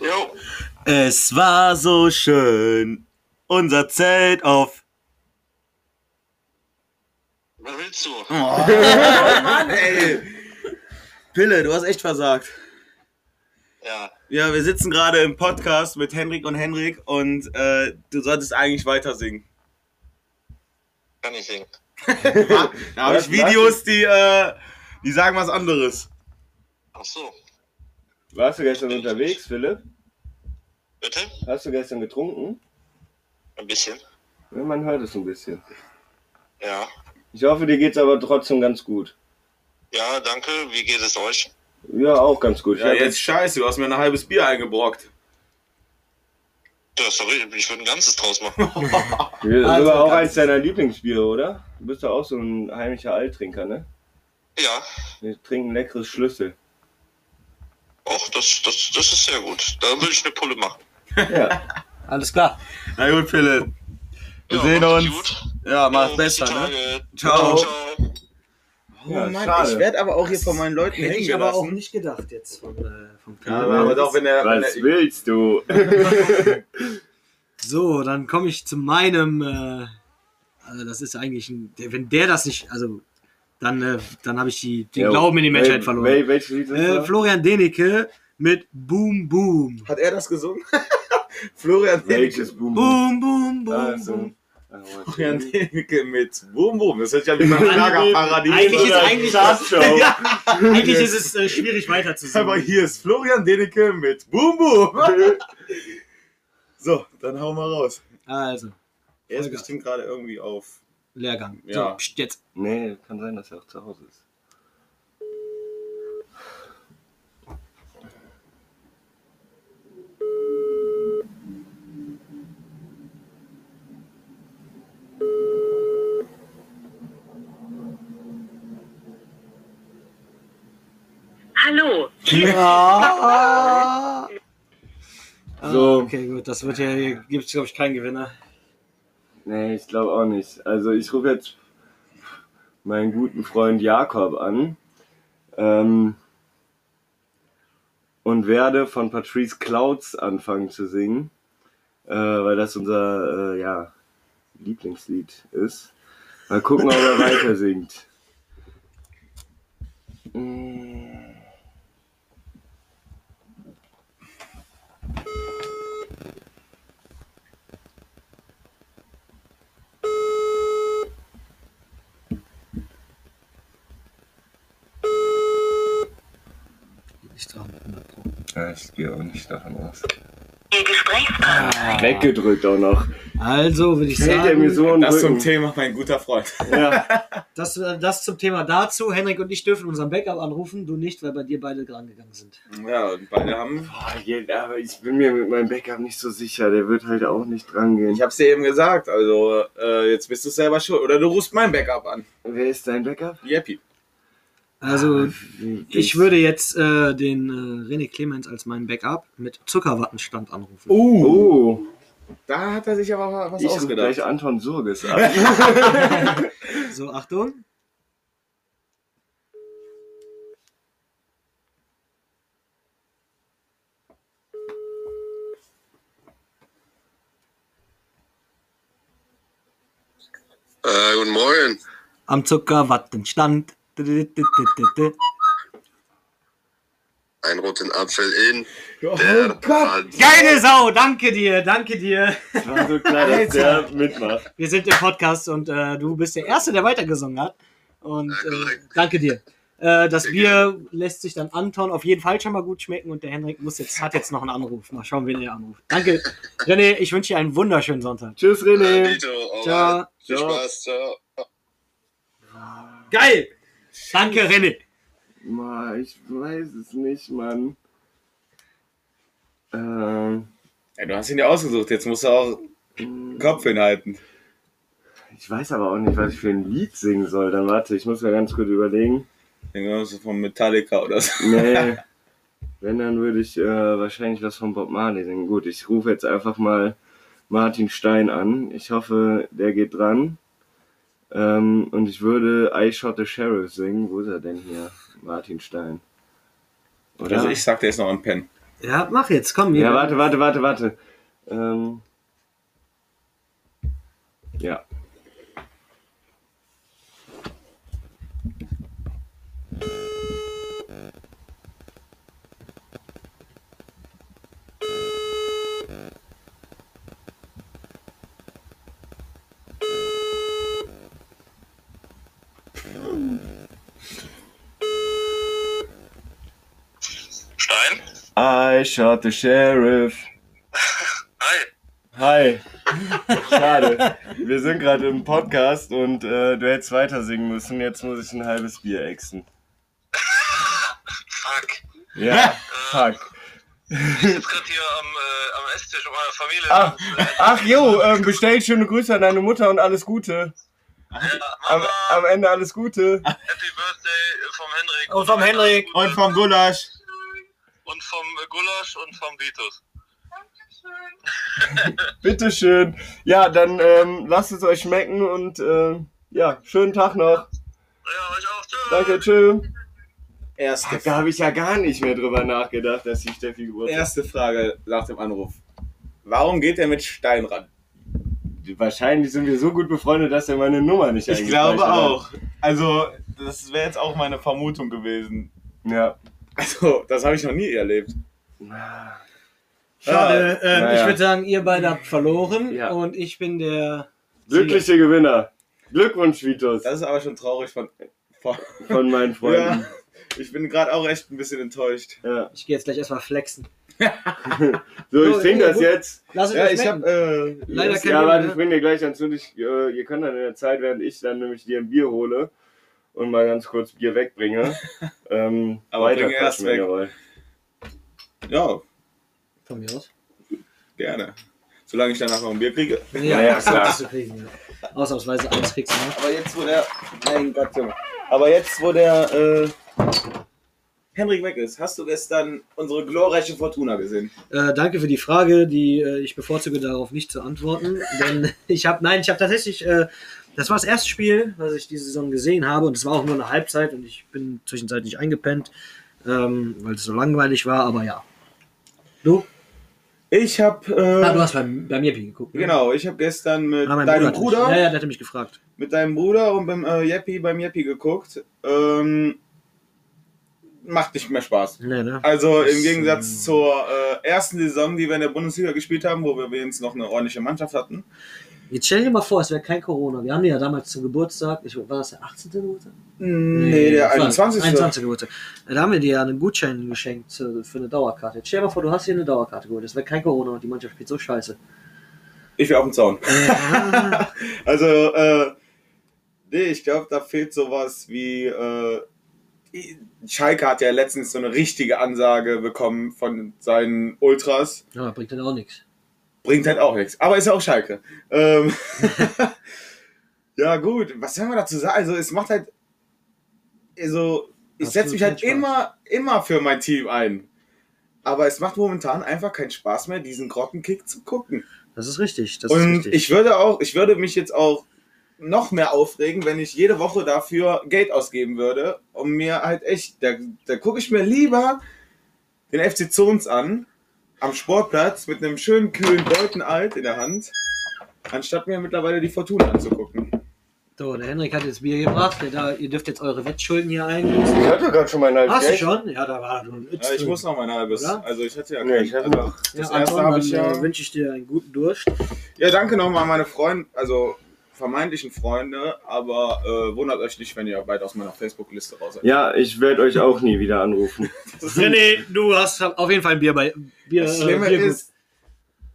Jo, Es war so schön. Unser Zelt auf. was willst du? Oh, Mann, ey. Pille, du hast echt versagt. Ja, Ja, wir sitzen gerade im Podcast mit Henrik und Henrik und äh, du solltest eigentlich weiter singen. kann ich singen. Da habe ich? Videos, die, äh, die sagen was anderes. Ach so, Warst du gestern unterwegs, Philipp? Bitte? Hast du gestern getrunken? Ein bisschen. Ja, man hört es ein bisschen. Ja. Ich hoffe, dir geht's aber trotzdem ganz gut. Ja, danke. Wie geht es euch? Ja, auch ganz gut. Ja, jetzt scheiße, du hast mir ein halbes Bier eingebrockt. Ja, sorry, ich würde ein ganzes draus machen. Wir- Also, sogar auch eins deiner Lieblingsbiere, oder? Du bist doch auch so ein heimlicher Alttrinker, ne? Ja, Wir trinken leckeres Schlüssel. auch das, das, das ist sehr gut. Da würde ich eine Pulle machen. Ja. Alles klar. Na gut, Philipp. Wir Ja, sehen uns. Gut. Ja, mach Jo, besser, ne? Ciao. Ciao. Oh Ja, Mann, schade. ich werde aber auch hier von meinen Leuten Hätte hängen ich aber auch nicht gedacht jetzt von, äh, vom Ja, aber doch, wenn der, wenn Was der willst du? So, dann komme ich zu meinem. Äh, also das ist eigentlich ein. Der, wenn der das nicht. Also dann, äh, dann habe ich die, den Jo. Glauben in die Menschheit verloren. wel- Äh? Florian Denecke mit Boom Boom. Hat er das gesungen? Florian Welches Denecke. Boom? Boom Boom Boom. Also, boom. Florian Denecke mit Boom Boom. Das hört ja wie beim Schlagerparadies. Eigentlich ist eigentlich, Chartshow. eigentlich ist es äh, schwierig weiter zu Aber hier ist Florian Denecke mit Boom Boom. so, dann hau mal raus. Also, Er ist bestimmt gerade irgendwie auf. Lehrgang. Ja. So, pst, jetzt. Nee, kann sein, dass er auch zu Hause ist. Hallo. Ah. So. Ah, okay, gut. Das wird ja, hier gibt es, glaube ich, keinen Gewinner. Nee, ich glaube auch nicht. Also ich rufe jetzt meinen guten Freund Jakob an ähm, und werde von Patrice Clouds anfangen zu singen, äh, weil das unser äh, ja, Lieblingslied ist. Mal gucken, ob er weiter singt. Mm. Ich gehe auch nicht davon aus. Ihr Gespräch Gesprächspartner. Weggedrückt auch noch. Also würde ich Hält mir sagen, so Das zum Rücken. Thema, mein guter Freund. Ja. das, äh, das zum Thema dazu. Henrik und ich dürfen unseren Backup anrufen, du nicht, weil bei dir beide rangegangen sind. Ja, und beide haben. Boah, je- aber ich bin mir mit meinem Backup nicht so sicher. Der wird halt auch nicht dran gehen. Ich hab's dir eben gesagt, also äh, jetzt bist du selber schuld. Oder du rufst mein Backup an. Wer ist dein Backup? Yeppi. Also ich würde jetzt äh, den äh, René Clemens als meinen Backup mit Zuckerwattenstand anrufen. Uh, Oh, da hat er sich aber was ich rufe ausgedacht. gleich Anton Surges ab. So, Achtung. Äh, guten Morgen. Am Zuckerwattenstand. Ein roten Apfel in. Oh Der Gott! Geile Sau, danke dir, danke dir. Es war so klar, dass der mitmacht. Wir sind im Podcast und äh, du bist der Erste, der weitergesungen hat. Und äh, danke dir. Äh, das Bier lässt sich dann Anton auf jeden Fall schon mal gut schmecken und der Henrik muss jetzt, hat jetzt noch einen Anruf. Mal schauen, wen er anruft. Danke, René, ich wünsche dir einen wunderschönen Sonntag. Tschüss, René. Ciao. Viel. Spaß, ciao. Geil! Danke, René. Ma, ich weiß es nicht, Mann. Ähm, Ja, du hast ihn ja ausgesucht, jetzt musst du auch den Kopf hinhalten. ich weiß aber auch nicht, was ich für ein Lied singen soll. Dann warte, ich muss mir ganz kurz überlegen. Irgendwas von Metallica oder so. Nee. Wenn, dann würde ich äh, wahrscheinlich was von Bob Marley singen. Gut, ich rufe jetzt einfach mal Martin Stein an. Ich hoffe, der geht dran. Ähm, und ich würde I Shot the Sheriff singen. Wo ist er denn hier? Martin Stein. Oder? Also ich sag, der ist noch am Pen. Ja, mach jetzt, komm. ja, warte, warte, warte, warte. Ähm, ja. Stein? I shot the sheriff. Hi. Hi. Schade. Wir sind gerade im Podcast und äh, du hättest weiter singen müssen. Jetzt muss ich ein halbes Bier exen. Fuck. Ja, fuck. Ich sitze gerade hier am, äh, am Esstisch mit meiner Familie. Ach, Äh, ach jo, ähm, bestell schöne Grüße an deine Mutter und alles Gute. ja, Am, am Ende alles Gute. Happy Birthday vom Henrik. Und vom Henrik. Und vom Gulasch. Und vom äh, Gulasch und vom Vitus. Bitteschön. Ja, dann ähm, lasst es euch schmecken und äh, ja, schönen Tag noch. Ja, euch auch. Tschüss. Danke, tschö. Erste, Ach, da habe ich ja gar nicht mehr drüber nachgedacht, dass die Steffi Geburtstag erste Frage nach dem Anruf. Warum geht er mit Stein ran? Wahrscheinlich sind wir so gut befreundet, dass er meine Nummer nicht Ich glaube hat. auch. Also, das wäre jetzt auch meine Vermutung gewesen. Ja. Also, das habe ich noch nie erlebt. Schade, äh, naja. ich würde sagen, ihr beide habt verloren Ja. und ich bin der. Glückliche Gewinner. Glückwunsch, Vitus, Das ist aber schon traurig von. von von meinen Freunden. ja, ich bin gerade auch echt ein bisschen enttäuscht. Ja. Ich gehe jetzt gleich erstmal flexen. So, ich So, trinke ja, das gut. jetzt. Lass es Ja, ich habe. Äh, Leider das- kein Ja, warte, ich bringe dir gleich ich, äh, Ihr könnt dann in der Zeit, während ich dann nämlich dir ein Bier hole und mal ganz kurz Bier wegbringe. ähm, Aber weiter bringe erst weg. ja, Von mir aus. gerne. Solange ich danach noch ein Bier kriege. Ja, ja, das klar. du kriegen, ja. Ausnahmsweise eins kriegst du noch. Aber jetzt, wo der. Mein Gott, Junge. Aber jetzt, wo der. Äh, Henrik weg ist, hast du gestern unsere glorreiche Fortuna gesehen? Äh, danke für die Frage, die äh, ich bevorzuge darauf nicht zu antworten, denn ich habe nein, ich habe tatsächlich äh, das war das erste Spiel, was ich diese Saison gesehen habe und es war auch nur eine Halbzeit und ich bin zwischenzeitlich eingepennt, ähm, weil es so langweilig war, aber ja. Du? Ich habe. Äh, Ah, du hast beim, beim Jeppy geguckt. Ne? Genau, ich habe gestern mit Ah, deinem mich- Bruder, Ja, ja, der hatte mich gefragt. mit deinem Bruder und beim äh, Yeppi beim Yeppi geguckt. Ähm, macht nicht mehr Spaß. Nee, ne? Also Das, im Gegensatz ähm, zur äh, ersten Saison, die wir in der Bundesliga gespielt haben, wo wir wenigstens noch eine ordentliche Mannschaft hatten, Jetzt stell dir mal vor, es wäre kein Corona. Wir haben dir ja damals zum Geburtstag, ich, war das der 18. Geburtstag? Nee, der das war 21. 21. Geburtstag. Da haben wir dir ja einen Gutschein geschenkt äh, für eine Dauerkarte. Jetzt stell dir mal vor, du hast hier eine Dauerkarte geholt. Es wäre kein Corona und die Mannschaft spielt so scheiße. Ich wäre auf dem Zaun. Ja, Also, äh, nee, ich glaube, da fehlt sowas wie, äh, Schalke hat ja letztens so eine richtige Ansage bekommen von seinen Ultras. ja bringt dann auch nichts. Bringt halt auch nichts. Aber ist ja auch Schalke. Ähm, ja, gut, was soll man dazu sagen? Also, es macht halt, also, ich setze mich halt Spaß. immer, immer für mein Team ein. Aber es macht momentan einfach keinen Spaß mehr, diesen Grottenkick zu gucken. Das ist richtig. Das ist Und richtig. ich würde auch, ich würde mich jetzt auch noch mehr aufregen, wenn ich jede Woche dafür Geld ausgeben würde, um mir halt echt, da, da gucke ich mir lieber den FC Zons an, am Sportplatz mit einem schönen kühlen Beutenalt in der Hand, anstatt mir mittlerweile die Fortuna anzugucken. so, der Henrik hat jetzt Bier gebracht. Der Da, ihr dürft jetzt eure Wettschulden hier eingießen. Ich hatte gerade schon mein halbes Hast du schon? Ja, da war ein Ja, ich muss noch mein halbes. Oder? Also ich hatte ja Nee, ich hatte noch. Das Ja, erste habe dann ich ja. äh, wünsche ich dir einen guten Durst. Ja, danke nochmal meine Freunde, also vermeintlichen Freunde, aber äh, wundert euch nicht, wenn ihr bald aus meiner Facebook-Liste raus seid. Ja, ich werde euch auch nie wieder anrufen. René, du hast auf jeden Fall ein Bier bei Bier. Das äh, Schlimme Biergut. ist,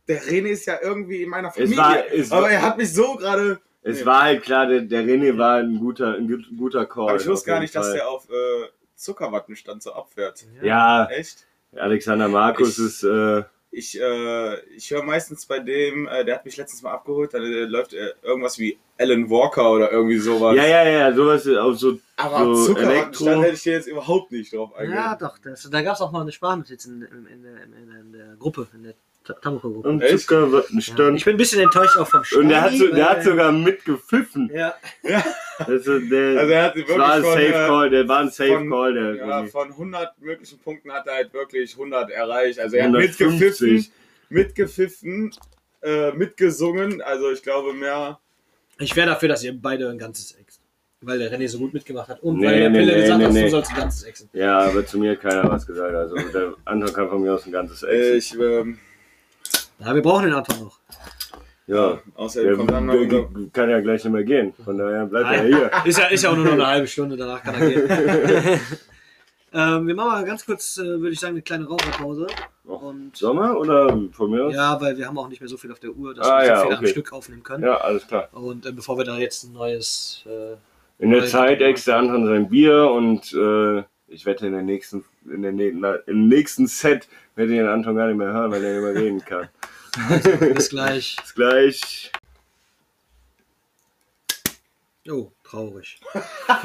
der René ist ja irgendwie in meiner Familie. war- es aber war- er hat mich so gerade. Es Nee. war halt klar, der, der René war ein guter, ein gut- guter Call. Aber ich wusste gar nicht, dass Fall. der auf äh, Zuckerwatten stand, so abfährt. Ja, Echt? Alexander Markus Ich- ist. Äh, Ich, äh, ich höre meistens bei dem, äh, der hat mich letztens mal abgeholt, da äh, läuft äh, irgendwas wie Alan Walker oder irgendwie sowas. ja, ja, ja, sowas auch so. Aber so Zuckerwatten Elektro. stand hätte ich dir jetzt überhaupt nicht drauf Ja, eingegangen. doch. Das, da gab es auch mal eine Sprachnotiz in, in, in, der- in, in der Gruppe, in der Tamuko-Gruppe. Und Echt? Zuckerwattenstand. Ja, ich bin ein bisschen enttäuscht auch vom und der hat, so, der hat sogar mitgepfiffen. Ja, Also der, Also er hat wirklich war ein von, Safe äh, Call, der war ein Safe von- Call, der Ja, von 100 möglichen Punkten hat er halt wirklich 100 erreicht. Also er hat 150. mitgepfiffen, mitgepfiffen, äh, mitgesungen. Also ich glaube mehr. ich wäre dafür, dass ihr beide ein ganzes Ex. Weil der René so gut mitgemacht hat und Nee, weil der nee, Pille nee, gesagt nee, hat, nee. du sollst ein ganzes Exen. Ja, aber zu mir hat keiner was gesagt. Also der Anton kann von mir aus ein ganzes Äh, Ex. ich, ähm, Ja, wir brauchen den Anton noch. Ja, außerdem der, kommt dann noch der, unser, kann ja gleich nicht mehr gehen. Von daher bleibt er hier. Ist ja, ist ja auch nur noch eine halbe Stunde, danach kann er gehen. ähm, wir machen mal ganz kurz, äh, würde ich sagen, eine kleine Raucherpause. Und Sommer oder von mir aus? ja, weil wir haben auch nicht mehr so viel auf der Uhr, dass Ah, wir so ja, viel am okay. Stück aufnehmen können. Ja, alles klar. Und äh, bevor wir da jetzt ein neues. Äh, In der Zeit äxt der Anton sein Bier und äh, ich wette in der nächsten in der na, im nächsten Set werde ich den Anton gar nicht mehr hören, weil er nicht mehr reden kann. bis gleich. Bis gleich. Oh, traurig.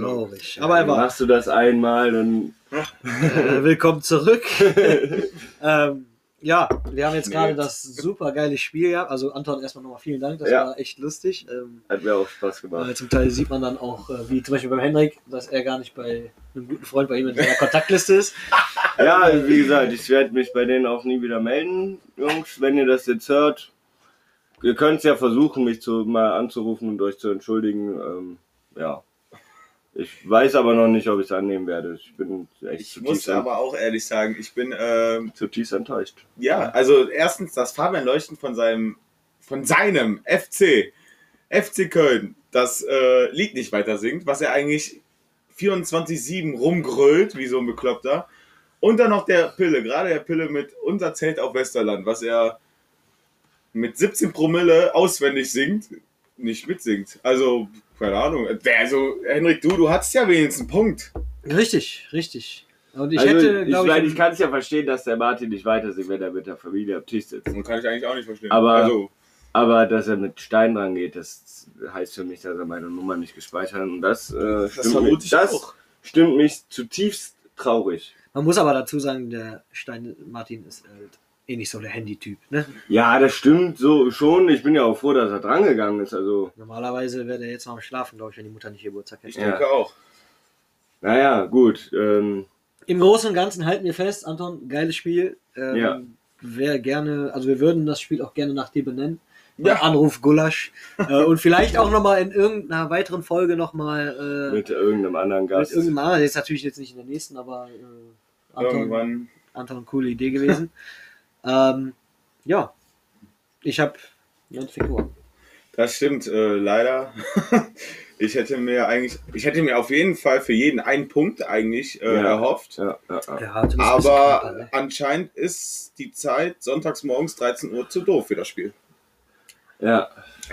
Traurig. Aber er war. Machst du das einmal, dann Äh, willkommen zurück. ähm, ja, wir haben jetzt Nee. gerade das super geile Spiel gehabt. Also Anton, erstmal nochmal vielen Dank, das Ja. war echt lustig. Ähm, hat mir auch Spaß äh, gemacht. zum Teil sieht man dann auch, äh, wie zum Beispiel beim Henrik, dass er gar nicht bei einem guten Freund bei ihm in seiner Kontaktliste ist. Ja, wie gesagt, ich werde mich bei denen auch nie wieder melden, Jungs, wenn ihr das jetzt hört. Ihr könnt es ja versuchen, mich zu, mal anzurufen und euch zu entschuldigen. Ähm, ja. Ich weiß aber noch nicht, ob ich es annehmen werde. Ich bin echt Ich zutiefst, muss aber auch ehrlich sagen, ich bin, ähm, zutiefst enttäuscht. ja, also erstens, dass Fabian Leuchten von seinem, von seinem FC, FC Köln, das äh, Lied nicht weiter singt, was er eigentlich 24-7 rumgrölt, wie so ein Bekloppter. Und dann noch der Pille, gerade der Pille mit Unser Zelt auf Westerland, was er mit 17 Promille auswendig singt, nicht mitsingt. Also, keine Ahnung. Der- Also, Henrik, du, du hattest ja wenigstens einen Punkt. Richtig, richtig. Und ich also, hätte, ich, glaube mein, ich, ich kann es ja verstehen, dass der Martin nicht weiter singt, wenn er mit der Familie am Tisch sitzt. Das kann ich eigentlich auch nicht verstehen. Aber- also, Aber dass er mit Stein dran geht, das heißt für mich, dass er meine Nummer nicht gespeichert hat. Und das, äh, das stimmt, mich, ich das stimmt mich zutiefst traurig. man muss aber dazu sagen, der Stein Martin ist halt eh nicht so der Handy-Typ. Ne? Ja, das stimmt so schon. Ich bin ja auch froh, dass er drangegangen ist. Also, Normalerweise wäre der jetzt noch am Schlafen, glaube ich, wenn die Mutter nicht Geburtstag Ich hätte. Ja. denke auch. naja, gut. Ähm, Im Großen und Ganzen halten wir fest, Anton, geiles Spiel. Ähm, Ja. Wer gerne, also wir würden das Spiel auch gerne nach dir benennen. Ja. Anruf Gulasch. äh, und vielleicht auch nochmal in irgendeiner weiteren Folge nochmal äh, mit irgendeinem anderen mit Gast. irgendeinem anderen, jetzt natürlich jetzt nicht in der nächsten, aber äh, Anton, Irgendwann. Anton, coole Idee gewesen. ähm, ja, ich habe Endeffekt nur. Das stimmt, äh, leider. Ich hätte mir eigentlich, ich hätte mir auf jeden Fall für jeden einen Punkt eigentlich äh, Ja. erhofft. Ja, ja, Aber knapper, ne? anscheinend ist die Zeit sonntags morgens 13 Uhr zu doof für das Spiel. ja.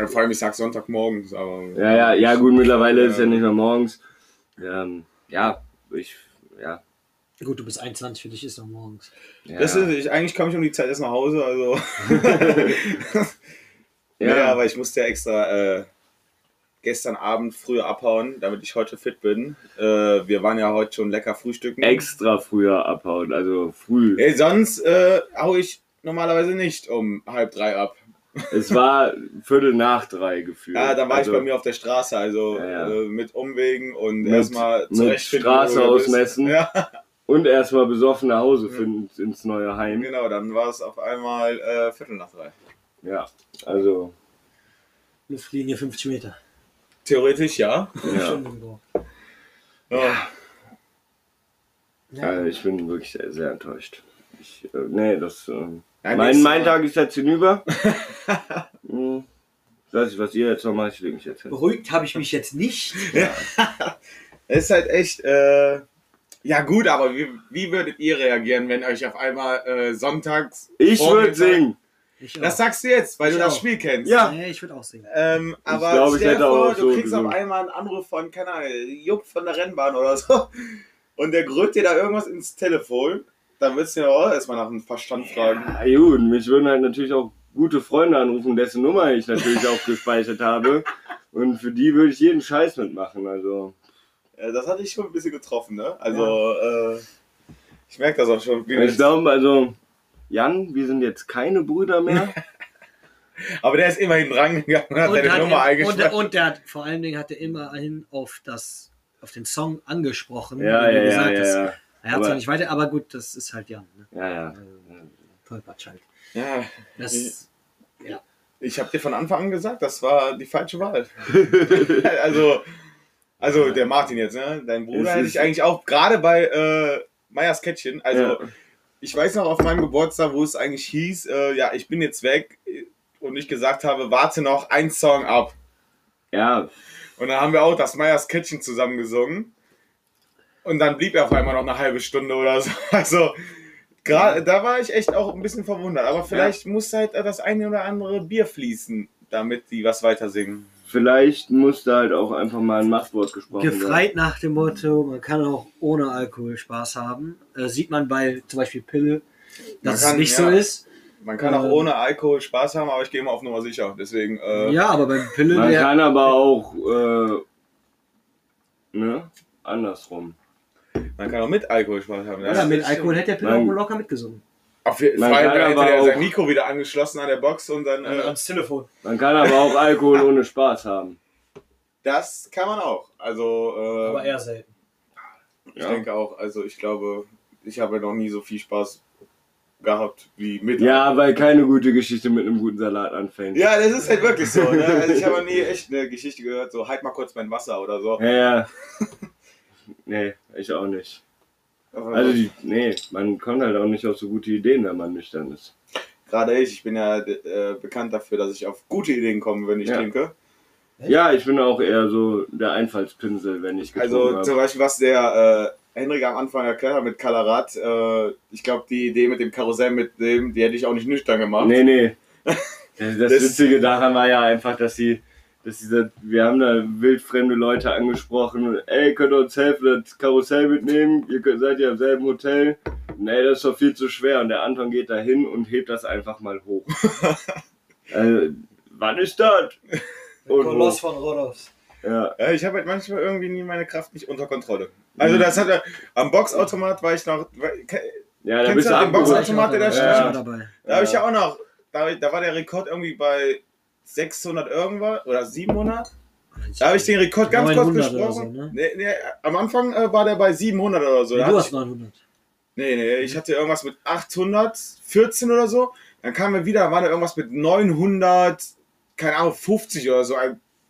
Vor allem, ich sag Sonntagmorgens, aber. Ja, ja, ja, gut, mittlerweile ist es ja nicht mehr morgens. Ähm, ja, ich, ja. Gut, du bist 21, für dich ist noch morgens. ja. Das ist, ich, eigentlich komme ich um die Zeit erst nach Hause, also. ja. Ja. aber ich musste ja extra äh, gestern Abend früher abhauen, damit ich heute fit bin. Äh, wir waren ja heute schon lecker frühstücken. extra früher abhauen, also früh. Ey, sonst äh, hau ich normalerweise nicht um halb drei ab. Es war Viertel nach drei gefühlt. Ja, dann war also, ich bei mir auf der Straße, also Ja, ja. Äh, mit Umwegen und erstmal zurechtfinden. Straße ausmessen. Ja, Und erstmal besoffen nach Hause finden ins neue Heim. genau, dann war es auf einmal äh, Viertel nach drei. Ja, also, Luftlinie 50 Meter. Theoretisch ja. ja. Gebraucht. ja. Also ich bin wirklich sehr, sehr enttäuscht. Ich, äh, nee, das. Äh, Ja, mein, nächstes mein Tag ist jetzt hinüber. Hm, ich weiß nicht, was ihr jetzt noch macht, ich lege mich jetzt hin. Beruhigt habe ich mich jetzt nicht. Es ist halt echt, äh, ja gut, aber wie, wie würdet ihr reagieren, wenn euch auf einmal äh, sonntags... Ich würde Vormittag- singen. Ich Das sagst du jetzt, weil Ich du das auch. Spiel kennst. Ja. Nee, ich würde auch singen. Ähm, aber glaub, ich stell dir hätte vor, auch du so kriegst gesungen. auf einmal einen Anruf von, keine Ahnung, Jupp von der Rennbahn oder so und der grölt dir da irgendwas ins Telefon, dann willst du ja auch erstmal nach dem Verstand fragen. Ja, gut, mich würden halt natürlich auch gute Freunde anrufen, dessen Nummer ich natürlich auch gespeichert habe. Und für die würde ich jeden Scheiß mitmachen. Also, das hatte ich schon ein bisschen getroffen, ne? Also, äh, ich merke das auch schon. Ich glaube, also, Jan, wir sind jetzt keine Brüder mehr. aber der ist immerhin rangegangen und hat Und, deine hat Nummer er, und, und der hat, vor allen Dingen hat er immerhin auf das auf den Song angesprochen. Ja, ja, ja, gesagt ja, hast. ja. Er hat Aber- zwar nicht weiter, aber gut, das ist halt Jan. Ne? Ja, ja. Tollpatsch halt. Ja, Das, ich habe dir von Anfang an gesagt, das war die falsche Wahl. also, also der Martin jetzt, ne? Dein Bruder hätte ich eigentlich auch gerade bei äh, Meyers Kätzchen. Also, Ja. ich weiß noch auf meinem Geburtstag, wo es eigentlich hieß, äh, ja, ich bin jetzt weg und ich gesagt habe, warte noch ein Song ab. Ja, Und dann haben wir auch das Meyers Kätzchen zusammen gesungen. Und dann blieb er auf einmal noch eine halbe Stunde oder so. Also, gerade da war ich echt auch ein bisschen verwundert. Aber vielleicht muss halt das eine oder andere Bier fließen, damit die was weiter singen. Vielleicht musste halt auch einfach mal ein Machtwort gesprochen werden. gefreit nach dem Motto, man kann auch ohne Alkohol Spaß haben. Äh, sieht man bei zum Beispiel Pille, dass kann, es nicht ja. so ist. Man kann auch Ähm. ohne Alkohol Spaß haben, aber ich gehe immer auf Nummer sicher. Deswegen, äh, Ja, aber beim Pille, Man der, kann aber auch, äh, ne, andersrum. man kann auch mit Alkohol Spaß haben. oder mit Alkohol hätte der Pille auch locker mitgesungen. Auf jeden Man Fall kann hätte aber er auch- sein Mikro wieder angeschlossen an der Box und dann. Äh, Telefon. Man kann aber auch Alkohol ohne Spaß haben. das kann man auch. Also, äh, Aber eher selten. Ich Ja. denke auch, also ich glaube, ich habe noch nie so viel Spaß gehabt wie mit. Ja, weil keine gute Geschichte mit einem guten Salat anfängt. Ja, das ist halt wirklich so. Ne? Also ich habe noch nie echt eine Geschichte gehört, so halt mal kurz mein Wasser oder so. Ja, ja. Nee, ich auch nicht. Aber Also, die, nee, man kommt halt auch nicht auf so gute Ideen, wenn man nüchtern ist. gerade ich, ich bin ja äh, bekannt dafür, dass ich auf gute Ideen komme, wenn ich Ja. trinke. Ja, ich bin auch eher so der Einfallspinsel, wenn ich getrunken Also habe. zum Beispiel, was der äh, Henrik am Anfang erklärt hat mit Kalarat, äh, ich glaube, die Idee mit dem Karussell mit dem, die hätte ich auch nicht nüchtern gemacht. Nee, nee. Das, das Das- Witzige daran war ja einfach, dass sie, dass dieser, wir haben da wildfremde Leute angesprochen, ey, könnt ihr uns helfen, das Karussell mitnehmen? Ihr könnt, seid ja im selben Hotel. Nee, das ist doch viel zu schwer. Und der Anton geht da hin und hebt das einfach mal hoch. also, wann ist das? Und hoch. von Rodos. Ja, Ja, ich habe halt manchmal irgendwie nie meine Kraft nicht unter Kontrolle. Also das hat er, am Boxautomat war ich noch, ja da bist du du den Boxer- abgerutscht. Automat, der da ich Ja. Da habe ich ja auch noch, da, da war der Rekord irgendwie bei 600 irgendwas oder 700. Da habe ich den Rekord ganz kurz 900 oder gesprochen. so, ne? nee, nee, am Anfang äh, war der bei 700 oder so. Nee, du hast ich, 900. nee, nee, ich hatte irgendwas mit 814 oder so. Dann kam er wieder, war da irgendwas mit 900, keine Ahnung, 50 oder so.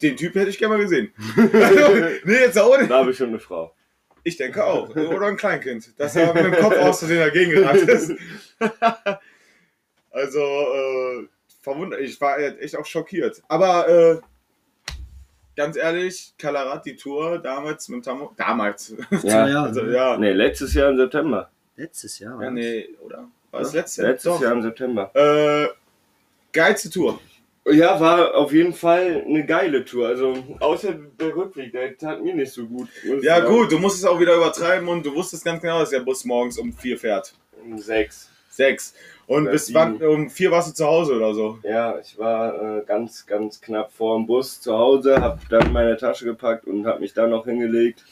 Den Typ hätte ich gerne mal gesehen. also, nee, jetzt da ohne. Da habe ich schon eine Frau. Ich denke auch. Oder ein Kleinkind, das er mit dem Kopf aus Versehen dagegen gerannt ist. also, äh, verwundert. Ich war echt auch schockiert. Aber äh, ganz ehrlich, Kalarat, die Tour damals mit dem Tammo. Damals. Ja, Ja. ja. Also, ja. Nee, letztes Jahr im September. Letztes Jahr. Ja, war nee, oder? War das letzte? Letztes Doch. Jahr im September. Äh, geilste Tour. Ja, war auf jeden Fall eine geile Tour. Also, außer der Rückweg, der tat mir nicht so gut. Ja, sagen. gut, du musst es auch wieder übertreiben und du wusstest ganz genau, dass der Bus morgens um vier fährt. Um sechs. Sechs. Und Oder bis sieben. wann, um vier warst du zu Hause oder so. Ja, ich war äh, ganz, ganz knapp vor dem Bus zu Hause, hab dann meine Tasche gepackt und hab mich dann noch hingelegt.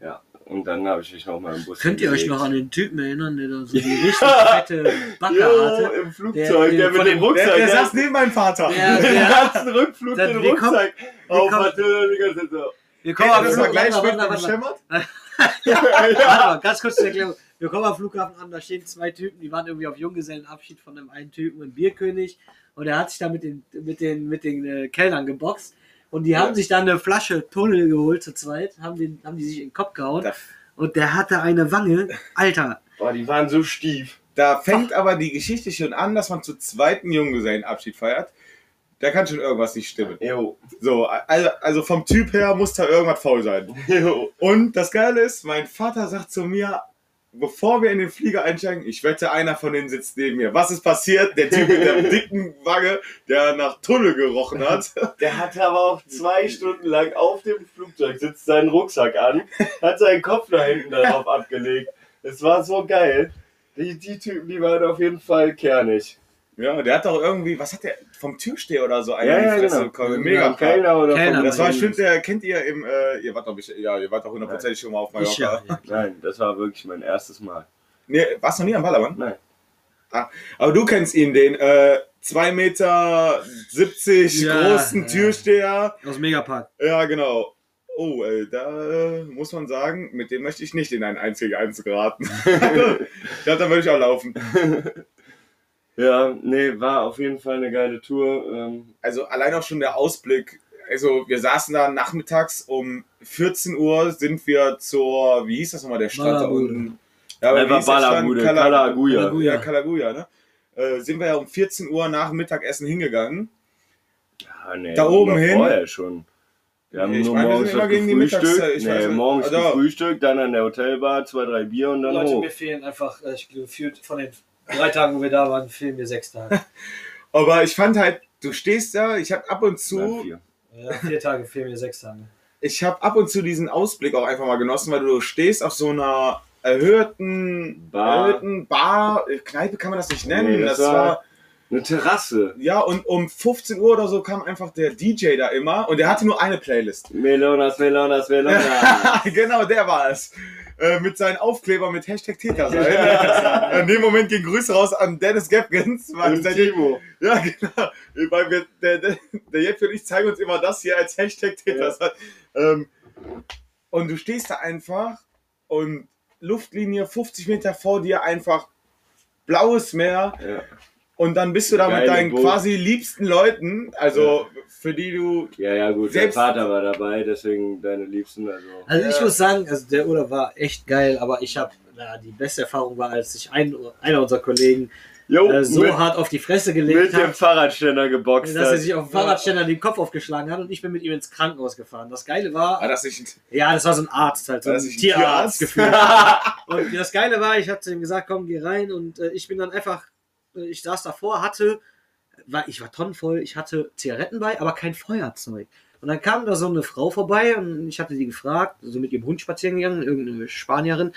Ja, und dann habe ich mich noch mal im Bus Könnt ihr euch noch an den Typen erinnern, der da so die richtig fette Backe Jo, hatte? im Flugzeug, der, der mit von dem Rucksack. Der, der saß neben meinem Vater. Der- den der- ganzen Rückflug den Rucksack wir auf kommen- hatte die ganze Zeit so. Wir kommen Flughafen gleich mit dem warte, Schemmert. warte mal, ganz kurz zur Erklärung. Wir kommen am Flughafen an, da stehen zwei Typen, die waren irgendwie auf Junggesellenabschied von einem einen Typen, ein Bierkönig. Und er hat sich da mit den, mit den, mit den äh, Kellnern geboxt. Und die haben sich dann eine Flasche Tunnel geholt zu zweit, haben, den, haben die sich in den Kopf gehauen. Da, Und der hatte eine Wange. Alter, Boah, die waren so stief. da fängt aber die Geschichte schon an, dass man zu zweiten Junggesellenabschied feiert. Da kann schon irgendwas nicht stimmen. Jo. So, also, also vom Typ her muss da irgendwas faul sein. Jo. Und das Geile ist, mein Vater sagt zu mir, bevor wir in den Flieger einsteigen, ich wette, einer von denen sitzt neben mir. Was ist passiert? Der Typ mit der dicken Wange, der nach Tunnel gerochen hat. Der hatte aber auch zwei Stunden lang auf dem Flugzeug sitzt seinen Rucksack an, hat seinen Kopf da hinten darauf abgelegt. Es war so geil. Die, die Typen, die waren auf jeden Fall kernig. Ja, der hat doch irgendwie, was hat der, vom Türsteher oder so einen Ja, in die ja, Fresse genau. bekommen. Ja, Mega Kellner. Kellner oder vom- Das war, Nein. stimmt, der kennt ihr im, äh, ihr wart doch, ja, ihr wart doch hundertprozentig schon mal auf ich ja. Mallorca. Nein, das war wirklich mein erstes Mal. Nee, warst du noch nie am Ballermann? Nein. Aber du kennst ihn, den, äh, 2,70 Meter Ja, großen ja. Türsteher. Aus Megapark. Ja, genau. Oh, ey, da äh, muss man sagen, mit dem möchte ich nicht in ein einziges Eins geraten. ich glaube, da würde ich auch laufen. Ja, nee, war auf jeden Fall eine geile Tour. Ähm, Also allein auch schon der Ausblick. Also wir saßen da nachmittags um 14 Uhr sind wir zur, wie hieß das nochmal, der Strand da unten? Ja, aber? Balabude, Kala- Kalaguya. Kalaguya. Kalaguya, ne? Äh, sind wir ja um 14 Uhr nach dem Mittagessen hingegangen. Ja, nee, Da oben hin? Vorher schon. Wir haben Ich nur meine, morgens das ich weiß Nee, morgens Also- gefrühstückt, dann an der Hotelbar, zwei, drei Bier und dann Leute, hoch. mir fehlen einfach, äh, ich gefühlt von den drei Tagen, wo wir da waren, fehlen mir sechs Tage. Aber ich fand halt, du stehst da, ich habe ab und zu, vier. Ja, vier Tage fehlen mir sechs Tage. ich habe ab und zu diesen Ausblick auch einfach mal genossen, weil du stehst auf so einer erhöhten Bar. erhöhten Bar, äh, Kneipe kann man das nicht nennen. Nee, das das, war- war Eine Terrasse. Ja, und um 15 Uhr oder so kam einfach der DJ da immer und der hatte nur eine Playlist. Melonas, Melonas, Melonas. genau, der war es. Äh, mit seinen Aufkleber mit Hashtag Täter sein. In dem Moment ging Grüße raus an Dennis Gapkins. weil seitdem- Timo. Ja, genau. Weil wir, der, der, der Jeppe und ich zeigen uns immer das hier als Hashtag Täter sein. Ähm, und du stehst da einfach und Luftlinie 50 Meter vor dir einfach blaues Meer Ja. Und dann bist du da mit Geile deinen Boot. quasi liebsten Leuten, also für die du ja, ja, gut. Selbst- Dein Vater war dabei, deswegen deine Liebsten. Also. Also ich Ja. muss sagen, also der Urlaub war echt geil, aber ich habe, na, die beste Erfahrung war, als sich ein, einer unserer Kollegen Jo, äh, so mit, hart auf die Fresse gelegt mit dem hat, Fahrradständer geboxt dass er hat. sich auf dem Fahrradständer den Kopf aufgeschlagen hat und ich bin mit ihm ins Krankenhaus gefahren. Das Geile war, war das nicht ja, das war so ein Arzt halt, so War ein das nicht ein Tierarzt Tierarzt? gefühlt. Und das Geile war, ich habe zu ihm gesagt, komm, geh rein und äh, ich bin dann einfach, ich saß davor, hatte, war, ich war tonnenvoll, ich hatte Zigaretten bei, aber kein Feuerzeug. Und dann kam da so eine Frau vorbei und ich hatte die gefragt, so mit ihrem Hund spazieren gegangen, irgendeine Spanierin,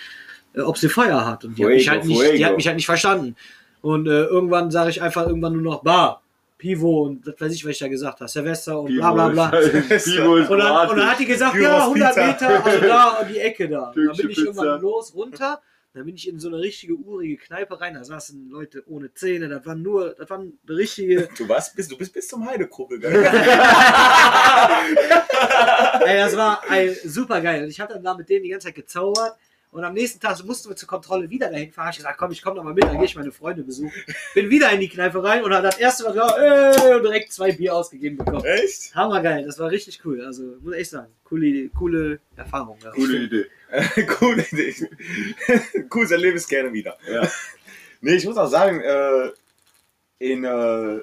äh, ob sie Feuer hat. Und die hat, mich halt nicht, die hat mich halt nicht verstanden. Und äh, irgendwann sage ich einfach irgendwann nur noch Bar, Pivo und das weiß ich, was ich da gesagt habe, Silvester und bla bla bla. Pivo ist Und dann, und dann hat die gesagt, ja, Gyros 100 Pizza. Meter, also da um die Ecke da. Und dann bin ich irgendwann los, runter. Dann bin ich in so eine richtige urige Kneipe rein. Da saßen Leute ohne Zähne. Das waren nur, das waren richtige. Du warst bis, du bist bis zum Heidekrubbel gegangen. Ey, das war ey, super geil. Und ich habe dann da mit denen die ganze Zeit gezaubert. Und am nächsten Tag mussten wir zur Kontrolle wieder dahin fahren. Ich gesagt, komm, ich komme noch mal mit, dann gehe ich meine Freunde besuchen. Bin wieder in die Kneipe rein und dann das erste Mal klar, ey, und direkt zwei Bier ausgegeben bekommen. Echt? Hammergeil, das war richtig cool. Also muss ich echt sagen, coole, coole Erfahrung. Coole Idee. Coole Idee. Cooles Erlebnis gerne wieder. Ja. Nee, ich muss auch sagen, äh, in, äh,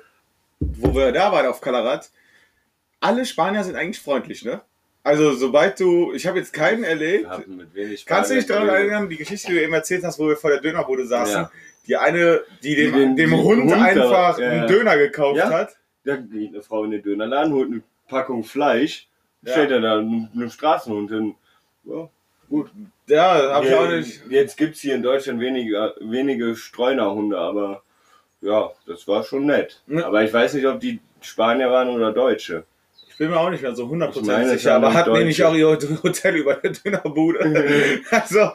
wo wir da waren auf Kalarat, alle Spanier sind eigentlich freundlich, ne? Also sobald du, ich habe jetzt keinen erlebt. Kannst du dich daran erinnern, die Geschichte, die du eben erzählt hast, wo wir vor der Dönerbude saßen? Ja. Die eine, die dem, Die den- dem den Hund, Hund einfach ja, einen Döner gekauft Ja. hat. Da geht eine Frau in den Dönerladen, holt eine Packung Fleisch, stellt er da einen, einen Straßenhund hin. Ja, gut. Ja, habe ich auch nicht. Jetzt gibt es hier in Deutschland wenige, wenige Streunerhunde, aber ja, das war schon nett. Ja. Aber ich weiß nicht, ob die Spanier waren oder Deutsche. Ich bin mir auch nicht mehr so Ich 100% meine, sicher, aber hat Deutsche. nämlich auch ihr Hotel über der Dönerbude. also,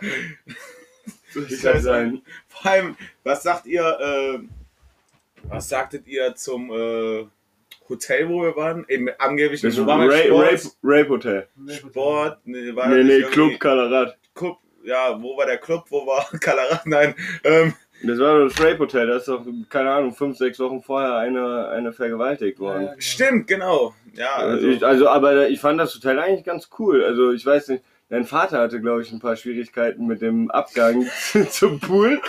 Ich kann sein. vor allem, was sagt ihr, äh, was sagtet ihr zum äh, Hotel, wo wir waren? Eben, angeblich Das wo waren wir? Rape, Sport, Rape, Rape Hotel. Sport, nee, war Nee, das nee, Club Kalarat. Club, ja, wo war der Club, wo war Kalarat? Nein, ähm, Das war doch das Rape Hotel, da ist doch, keine Ahnung, fünf, sechs Wochen vorher eine, eine vergewaltigt worden. stimmt, genau. Ja, also, ich, also, aber ich fand das Hotel eigentlich ganz cool. Also, ich weiß nicht, dein Vater hatte, glaube ich, ein paar Schwierigkeiten mit dem Abgang zum Pool.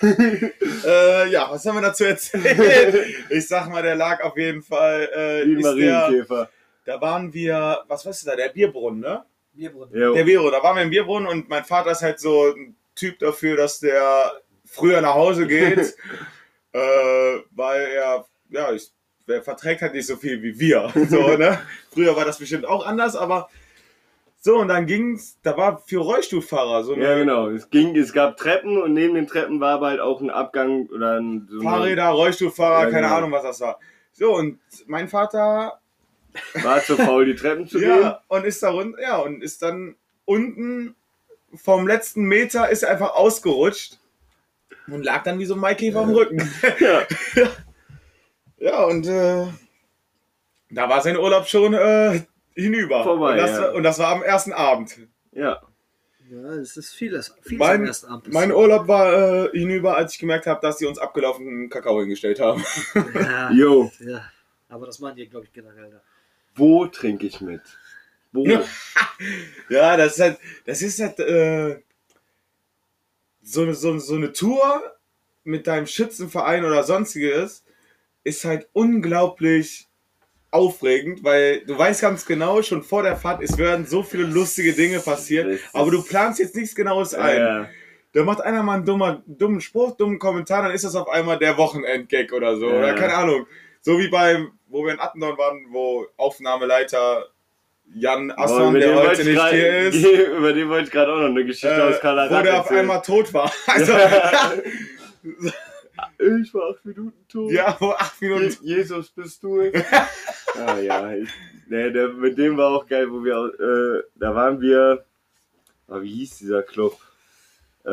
äh, ja, was haben wir dazu erzählt? ich sag mal, der lag auf jeden Fall, äh, Wie der, Marienkäfer. da waren wir, was weißt du da, der Bierbrunnen, ne? Bierbrunnen. Jo. Der Bierbrunnen, da waren wir im Bierbrunnen und mein Vater ist halt so ein Typ dafür, dass der früher nach Hause geht, äh, weil er, ja, ich, er verträgt halt nicht so viel wie wir. So, ne? Früher war das bestimmt auch anders, aber so, und dann ging's, da war für Rollstuhlfahrer so eine Ja, genau. Es ging, es gab Treppen und neben den Treppen war aber halt auch ein Abgang oder ein, so eine- Fahrräder, Rollstuhlfahrer, Ja, keine genau. Ahnung, was das war. So, und mein Vater, war zu faul, die Treppen zu gehen. ja, und ist da runter, ja, und ist dann unten vom letzten Meter ist er einfach ausgerutscht und lag dann wie so ein Maikäfer am Rücken. Ja. Ja, und äh, da war sein Urlaub schon äh, hinüber. Vorbei, und, das, ja. war- und das war am ersten Abend. ja. Ja, es ist vieles. vieles Mein- am ersten Abend. Mein Urlaub war äh, hinüber, als ich gemerkt habe, dass sie uns abgelaufenen Kakao hingestellt haben. Ja, Jo, ja. Aber das machen die, glaube ich, generell da. wo trinke ich mit? Wo? Ja. Das ist halt, das ist halt äh, so, eine- so, so eine Tour mit deinem Schützenverein oder sonstiges ist halt unglaublich aufregend, weil du weißt ganz genau, schon vor der Fahrt, es werden so viele lustige Dinge passieren, aber du planst jetzt nichts Genaues ein. Ja, Da macht einer mal einen dummer, dummen Spruch, dummen Kommentar, dann ist das auf einmal der Wochenendgag oder so. Ja. Oder keine Ahnung. So wie beim, wo wir in Attendorn waren, wo Aufnahmeleiter Jan Asson, der heute nicht grad- hier ist, Über den wollte ich gerade auch noch eine Geschichte äh, aus Kalarat wo der auf einmal tot war. Also, Ich war acht Minuten tot. ja, wo acht Minuten. Je- Jesus, bist du es? ah ja, ich, nee, der, mit dem war auch geil, wo wir, äh, da waren wir, ah, wie hieß dieser Club? Äh,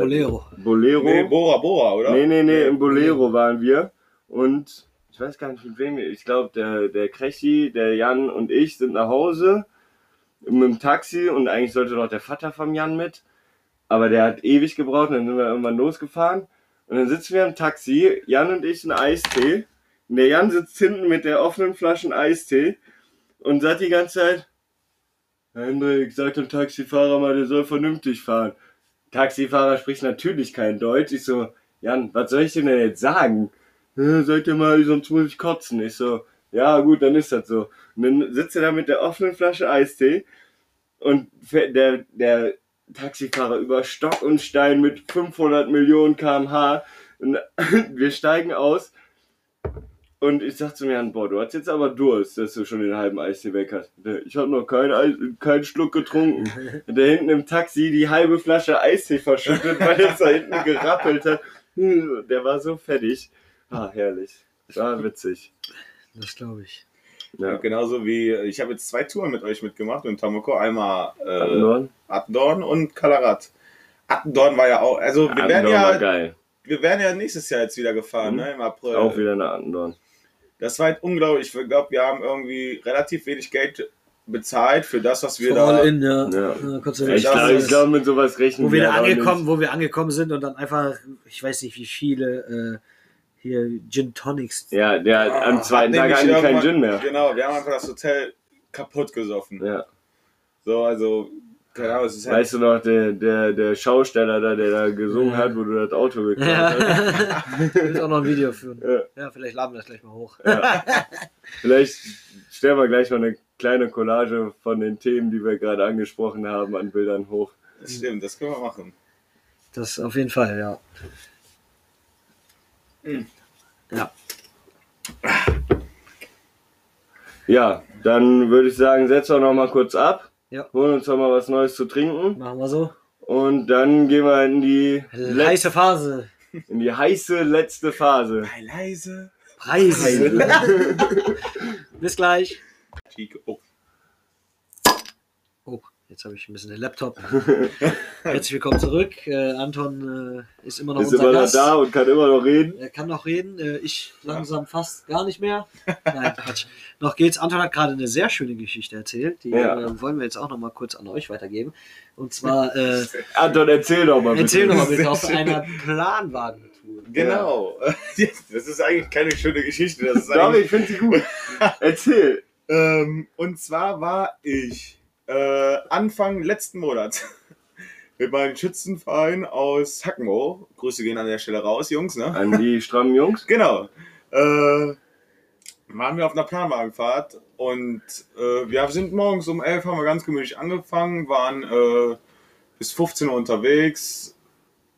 Bolero. Bolero. Nee, Bora Bora, oder? Nee, nee, nee, im Bolero waren wir. Und ich weiß gar nicht mit wem. Ich glaube, der, der Krechi, der Jan und ich sind nach Hause mit dem Taxi und eigentlich sollte noch der Vater vom Jan mit. Aber der hat ewig gebraucht und dann sind wir irgendwann losgefahren. Und dann sitzen wir im Taxi, Jan und ich, ein Eistee. Und der Jan sitzt hinten mit der offenen Flasche Eistee und sagt die ganze Zeit, Hendrik, sag dem Taxifahrer mal, der soll vernünftig fahren. Taxifahrer spricht natürlich kein Deutsch. Ich so, Jan, was soll ich denn jetzt sagen? Ja, sag dir mal, sonst muss ich kotzen. Ich so, ja gut, dann ist das so. Und dann sitzt er da mit der offenen Flasche Eistee und der, der Taxifahrer über Stock und Stein mit 500 Millionen kmh. Und wir steigen aus und ich sag zu mir, boah, du hast jetzt aber Durst, dass du schon den halben Eistee weg hast. Ich habe noch keinen, Eis, keinen Schluck getrunken. Und der hinten im Taxi die halbe Flasche Eistee verschüttet, weil es da hinten gerappelt hat. Der war so fertig. Ah, herrlich. War witzig. Das glaube ich. Ja. Genauso wie, ich habe jetzt zwei Touren mit euch mitgemacht mit Tamoko. Einmal äh, Attendorn? Attendorn und Kalarat. Attendorn war ja auch, also wir werden Attendorn war ja, geil. wir werden ja nächstes Jahr jetzt wieder gefahren, Mhm. ne, im April. Auch wieder nach Attendorn. Das war halt unglaublich. Ich glaube, wir haben irgendwie relativ wenig Geld bezahlt für das, was wir da. in, ja. Ja. Ja, Ich glaube, glaub, mit sowas rechnen wo wir da halt angekommen, nicht. wo wir angekommen sind und dann einfach, ich weiß nicht wie viele, äh, hier Gin Tonics. Ja, der hat am Ah, zweiten Tag keinen irgendwann- Gin mehr. Genau, wir haben einfach das Hotel kaputt gesoffen. Ja. So, also keine Ahnung, es ist halt, Weißt du noch, der, der, der Schausteller da, der da gesungen hat, wo du das Auto geklaut hast? Ja. Ich will auch noch ein Video führen. Ja. Ja, vielleicht laden wir das gleich mal hoch. Vielleicht stellen wir gleich mal eine kleine Collage von den Themen, die wir gerade angesprochen haben, an Bildern hoch. das stimmt, das können wir machen. Das auf jeden Fall, ja. Ja. Ja, dann würde ich sagen, setzen wir noch mal kurz ab. Ja. Holen uns noch mal was Neues zu trinken. Machen wir so. Und dann gehen wir in die, Heiße Phase. in die heiße letzte Phase. Bei leise. Preise. Bis gleich. Oh, Oh, jetzt habe ich ein bisschen den Laptop. Herzlich willkommen zurück. Äh, Anton äh, ist immer noch Ist unser immer noch Gast. da und kann immer noch reden. Er kann noch reden. Äh, ich langsam fast gar nicht mehr. Nein, Quatsch. Noch geht's. Anton hat gerade eine sehr schöne Geschichte erzählt. Die Ja. äh, wollen wir jetzt auch noch mal kurz an euch weitergeben. Und zwar, äh, Anton, erzähl doch mal bitte. erzähl doch mal bitte schön. einer Planwagentour. Genau. Das ist eigentlich keine schöne Geschichte. Das ist Doch, ich finde sie gut. Erzähl. ähm, und zwar war ich äh, Anfang letzten Monats mit meinem Schützenverein aus Hackenmoor. Grüße gehen an der Stelle raus, Jungs. Ne? An die strammen Jungs. Genau. Äh, waren wir auf einer Planwagenfahrt und äh, wir sind morgens um 11 haben wir ganz gemütlich angefangen, waren äh, bis 15 Uhr unterwegs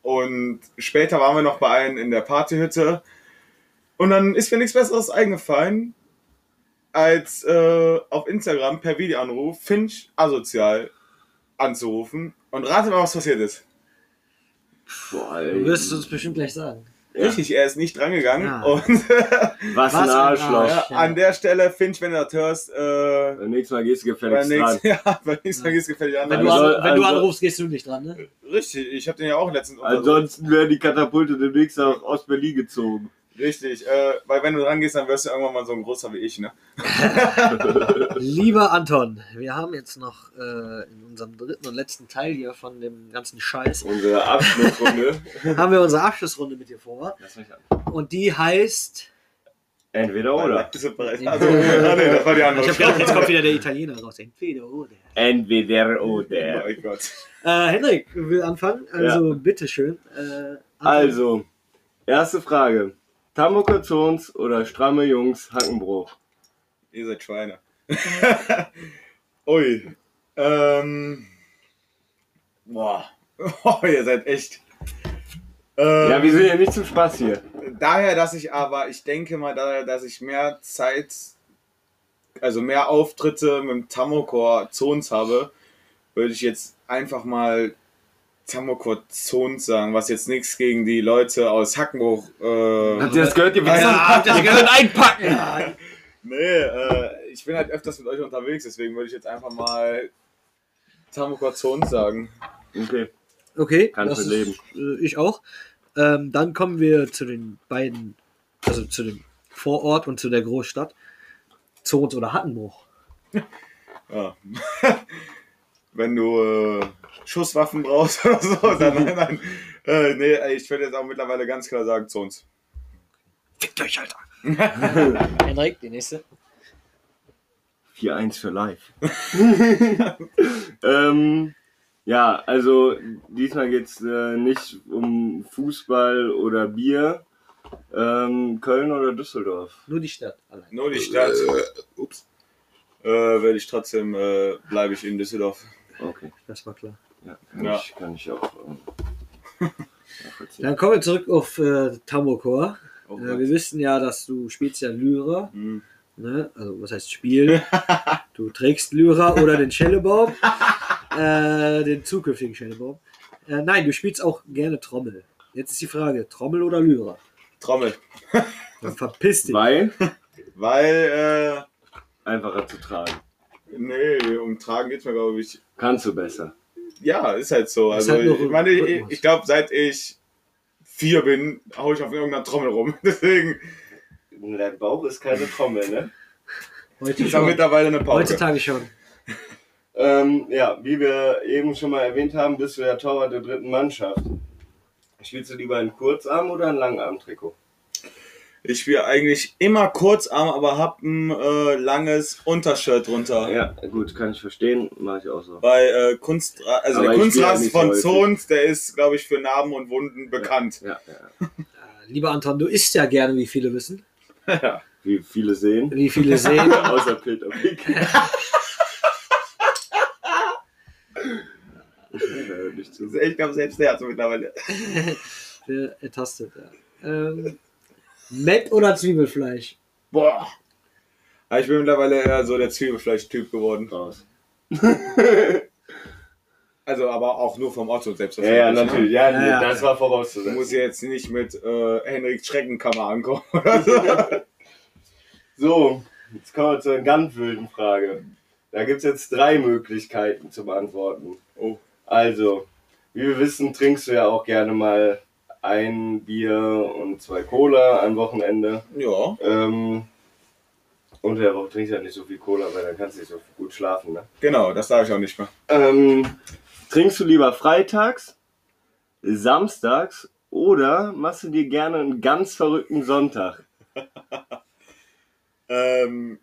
und später waren wir noch bei einem in der Partyhütte und dann ist mir nichts Besseres eingefallen, als äh, auf Instagram per Videoanruf Finch asozial anzurufen und rate mal, was passiert ist. Boah, Du wirst es uns bestimmt gleich sagen. Ja. Richtig, er ist nicht drangegangen Ja. und Was ein Arschloch. Arsch. Ja, an der Stelle, Finch, wenn du das hörst, äh, Beim nächsten Mal gehst du beim gefälligst dran. nächsten, ja, beim nächsten Mal gehst du gefällig an. Wenn, du, Also- an, wenn du also- anrufst, gehst du nicht dran, ne? Richtig, ich habe den ja auch letztens Ansonsten werden die Katapulte demnächst auch aus Berlin gezogen. Richtig, äh, weil wenn du dran gehst, dann wirst du irgendwann mal so ein großer wie ich, ne? Lieber Anton, wir haben jetzt noch äh, in unserem dritten und letzten Teil hier von dem ganzen Scheiß, Unsere Abschlussrunde. haben wir unsere Abschlussrunde mit dir vor. Lass mich an. Und die heißt. Entweder oder. Also, ah, nee, das war die andere. Ich hab gedacht, jetzt kommt wieder der Italiener raus. Entweder oder. Entweder Oh oder. mein Gott. Äh, Henrik will anfangen, also bitteschön. Äh. Also, erste Frage. Tamboker Zons oder stramme Jungs Hackenbruch? Ihr seid Schweine. Ui. Ähm. Boah. Oh, ihr seid echt. Ähm, Ja, wir sind ja nicht zum Spaß hier. daher, dass ich aber, ich denke mal, daher, dass ich mehr Zeit, also mehr Auftritte mit dem Tamokor Zons habe, würde ich jetzt einfach mal Tamokor Zons sagen, was jetzt nichts gegen die Leute aus Hackenbruch. Äh, Habt ihr das gehört? Ihr Ja, habt ihr gehört? Einpacken! nee, äh, ich bin halt öfters mit euch unterwegs, deswegen würde ich jetzt einfach mal Tamokor Zons sagen. Okay. Okay, Kann das ich mit leben. ist, äh, ich auch. Ähm, dann kommen wir zu den beiden, also zu dem Vorort und zu der Großstadt. Zons oder Hattenbruch. Ja. Wenn du äh, Schusswaffen brauchst oder so, dann nein, nein. Äh, nee, ich würde jetzt auch mittlerweile ganz klar sagen, zu uns. Fickt euch, Alter. Henrik, die nächste. 4-1 für live. ähm, ja, also diesmal geht es äh, nicht um Fußball oder Bier. Ähm, Köln oder Düsseldorf? Nur die Stadt. Allein. Nur die Stadt. ups. Äh, werde ich trotzdem, äh, bleibe ich in Düsseldorf. Okay, Das war klar. ja, kann, Ja. Ich, kann ich auch. Ähm. Dann kommen wir zurück auf äh, Tamokor. Oh äh, wir wissen ja, dass du spielst ja Lyra. Hm. Ne? Also was heißt Spiel? du trägst Lyra oder den Schellebaum. äh, den zukünftigen Schellebaum. Äh, nein, du spielst auch gerne Trommel. Jetzt ist die Frage, Trommel oder Lyra? Trommel. Dann verpiss dich. Weil Weil, einfacher zu tragen. Nee, um Tragen geht's mir, glaube ich. Kannst du besser. Ja, ist halt so. Ist Also, halt ich meine, ich, ich glaube, seit ich vier bin, hau ich auf irgendeiner Trommel rum. Deswegen Dein Bauch ist keine Trommel, ne? Heute ist schon. mittlerweile eine Pause. Heutzutage schon. Ähm, ja, wie wir eben schon mal erwähnt haben, bist du ja Torwart der dritten Mannschaft. Spielst du lieber ein Kurzarm- oder ein Langarm-Trikot? Ich spiele eigentlich immer Kurzarm, aber hab ein äh, langes Untershirt drunter. Ja, gut, kann ich verstehen. Mache ich auch so. Bei äh, Kunst, also Aber der Kunstrasen nicht von häufig. Zons, der ist, glaube ich, für Narben und Wunden bekannt. Ja, ja. Äh, Lieber Anton, du isst ja gerne, wie viele wissen. Wie viele sehen. Wie viele sehen. Außer Peter Pick. Ja. Ich glaube, selbst der hat so mittlerweile. Der ertastet, ja. Ähm, Met oder Zwiebelfleisch? Boah. Aber ich bin mittlerweile eher so der Zwiebelfleisch-Typ geworden. Raus. Also, aber auch nur vom Otto Ja, selbstverständlich. ja, natürlich. Ja, Ja, ja. das war Du vorauszusetzen. musst jetzt nicht mit äh, Henrik Schreckenkammer ankommen so. So, jetzt kommen wir zur ganz wilden Frage. Da gibt es jetzt drei Möglichkeiten zu beantworten. Oh. Also, wie wir wissen, trinkst du ja auch gerne mal ein Bier und zwei Cola am Wochenende. Ja. Ähm, unter der Woche trinkst du ja nicht so viel Cola, weil dann kannst du nicht so gut schlafen. Ne? Genau, das sage ich auch nicht mehr. Ähm, trinkst du lieber freitags, samstags oder machst du dir gerne einen ganz verrückten Sonntag? Ähm,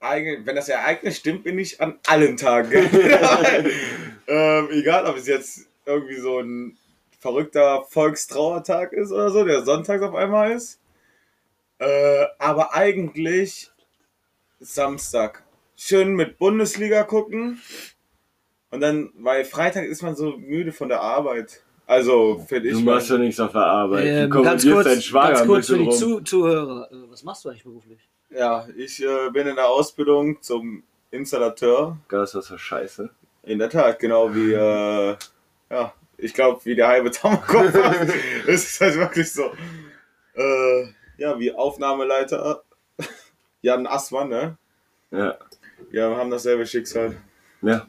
wenn das Ereignis stimmt, bin ich an allen Tagen. ähm, egal, ob es jetzt irgendwie so ein verrückter Volkstrauertag ist oder so, der sonntags auf einmal ist. Äh, aber eigentlich Samstag. Schön mit Bundesliga gucken. Und dann, weil Freitag ist man so müde von der Arbeit. Also, finde ich. Du machst ja nichts auf der Arbeit. Ähm, du ganz kurz, deinen Schwager ganz kurz für die. Zu Zuhörer. Äh, Was machst du eigentlich beruflich? ja, ich äh, bin in der Ausbildung zum Installateur. Gaswasser scheiße. In der Tat, genau wie, äh, ja, ich glaube, wie der halbe ist es halt wirklich so. Äh, ja, wie Aufnahmeleiter Jan Assmann, ne? Ja. Ja, wir haben dasselbe Schicksal. ja.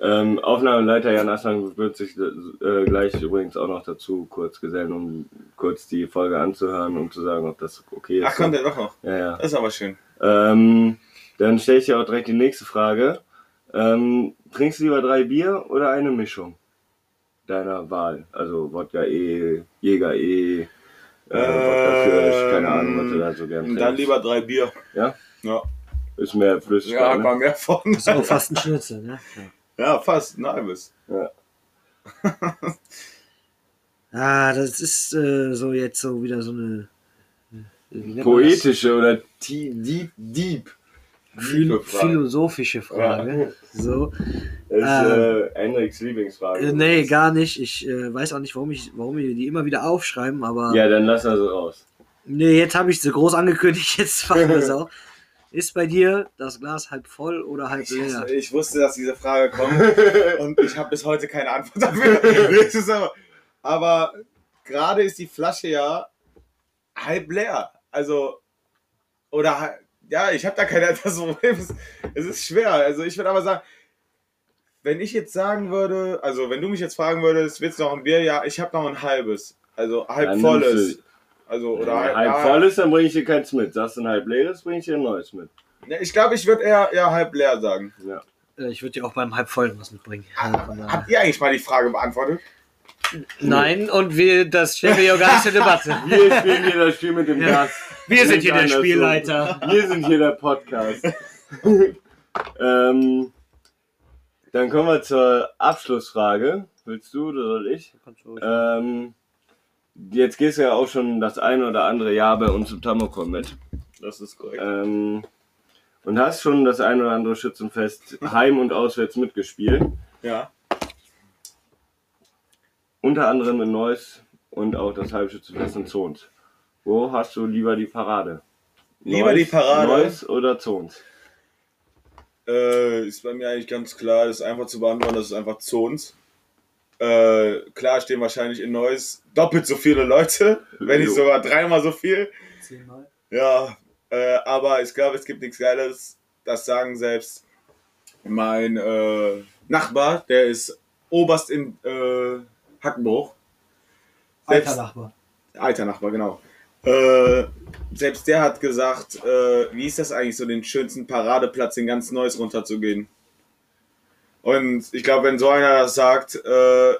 Ähm, Aufnahmeleiter Jan Assmann wird sich äh, gleich übrigens auch noch dazu kurz gesellen, um kurz die Folge anzuhören, um zu sagen, ob das okay ist. Ach, kommt der doch noch. Ja, ja. Das ist aber schön. Ähm, dann stelle ich dir auch direkt die nächste Frage. Ähm, trinkst du lieber drei Bier oder eine Mischung deiner Wahl? Also Wodka E, Jäger E, äh, Wodka Kirsch, keine Ahnung, was du da so gerne Und trinkst. dann lieber drei Bier. Ja? Ja, Ist mehr ja Flüssigkeit, hat ne? man mehr von. Das ist auch fast ein Schnitzel, ne? Ja. Ja, fast, ein halbes. Ah, das ist äh, so jetzt so wieder so eine äh, Poetische oder ti- deep, deep. Phil Frage. philosophische Frage. So. Das ist Ähm, äh, Henriks Lieblingsfrage. Äh, nee, gar nicht. Ich äh, weiß auch nicht, warum ich, warum wir die immer wieder aufschreiben, aber Ja, dann lass also raus. nee, jetzt habe ich sie groß angekündigt, jetzt machen wir es auch. Ist bei dir das Glas halb voll oder halb leer? Ich, ich wusste, dass diese Frage kommt und ich habe bis heute keine Antwort dafür. Aber gerade ist die Flasche ja halb leer. Also, oder ja, ich habe da keine das Problem. ist- Es ist schwer. Also, ich würde aber sagen, wenn ich jetzt sagen würde, also, wenn du mich jetzt fragen würdest, willst du noch ein Bier? Ja, ich habe noch ein halbes. Also, halb Dann volles. Also, Oder oder halb, halb, ja, voll ist, dann bringe ich dir keins mit. Sagst du ein halb leeres, bringe ich dir ein neues mit. Ja, Ich glaube, ich würde eher, eher halb leer sagen. Ja. Äh, Ich würde dir auch beim halb vollen was mitbringen. Also von daher- Habt ihr eigentlich mal die Frage beantwortet? Nein, und wir, das stellen wir ja gar nicht zur Debatte. Wir spielen hier das Spiel mit dem Ja. Gas. Wir sind hier der. Spielleiter. Wir sind hier der Podcast. ähm, dann kommen wir zur Abschlussfrage. Willst du oder soll ich? Ähm, jetzt gehst du ja auch schon das ein oder andere Jahr bei uns im Tamokon mit. Das ist korrekt. Ähm, und hast schon das ein oder andere Schützenfest heim und auswärts mitgespielt. Ja. Unter anderem in Neuss und auch das Halbschützenfest in Zons. Wo hast du lieber die Parade? Lieber die Parade? Neuss oder Zons? Äh, ist bei mir eigentlich ganz klar, das ist einfach zu beantworten, das ist einfach Zons. Äh, klar stehen wahrscheinlich in Neuss doppelt so viele Leute, wenn nicht sogar dreimal so viel. Zehnmal. Ja, äh, aber ich glaube, es gibt nichts Geiles. Das sagen selbst mein äh, Nachbar, der ist Oberst in äh, Hackenbruch. Alter Selbst- Nachbar. Alter Nachbar, genau. Äh, selbst der hat gesagt, äh, wie ist das eigentlich so, den schönsten Paradeplatz in ganz Neues runterzugehen? Und ich glaube, wenn so einer das sagt, äh,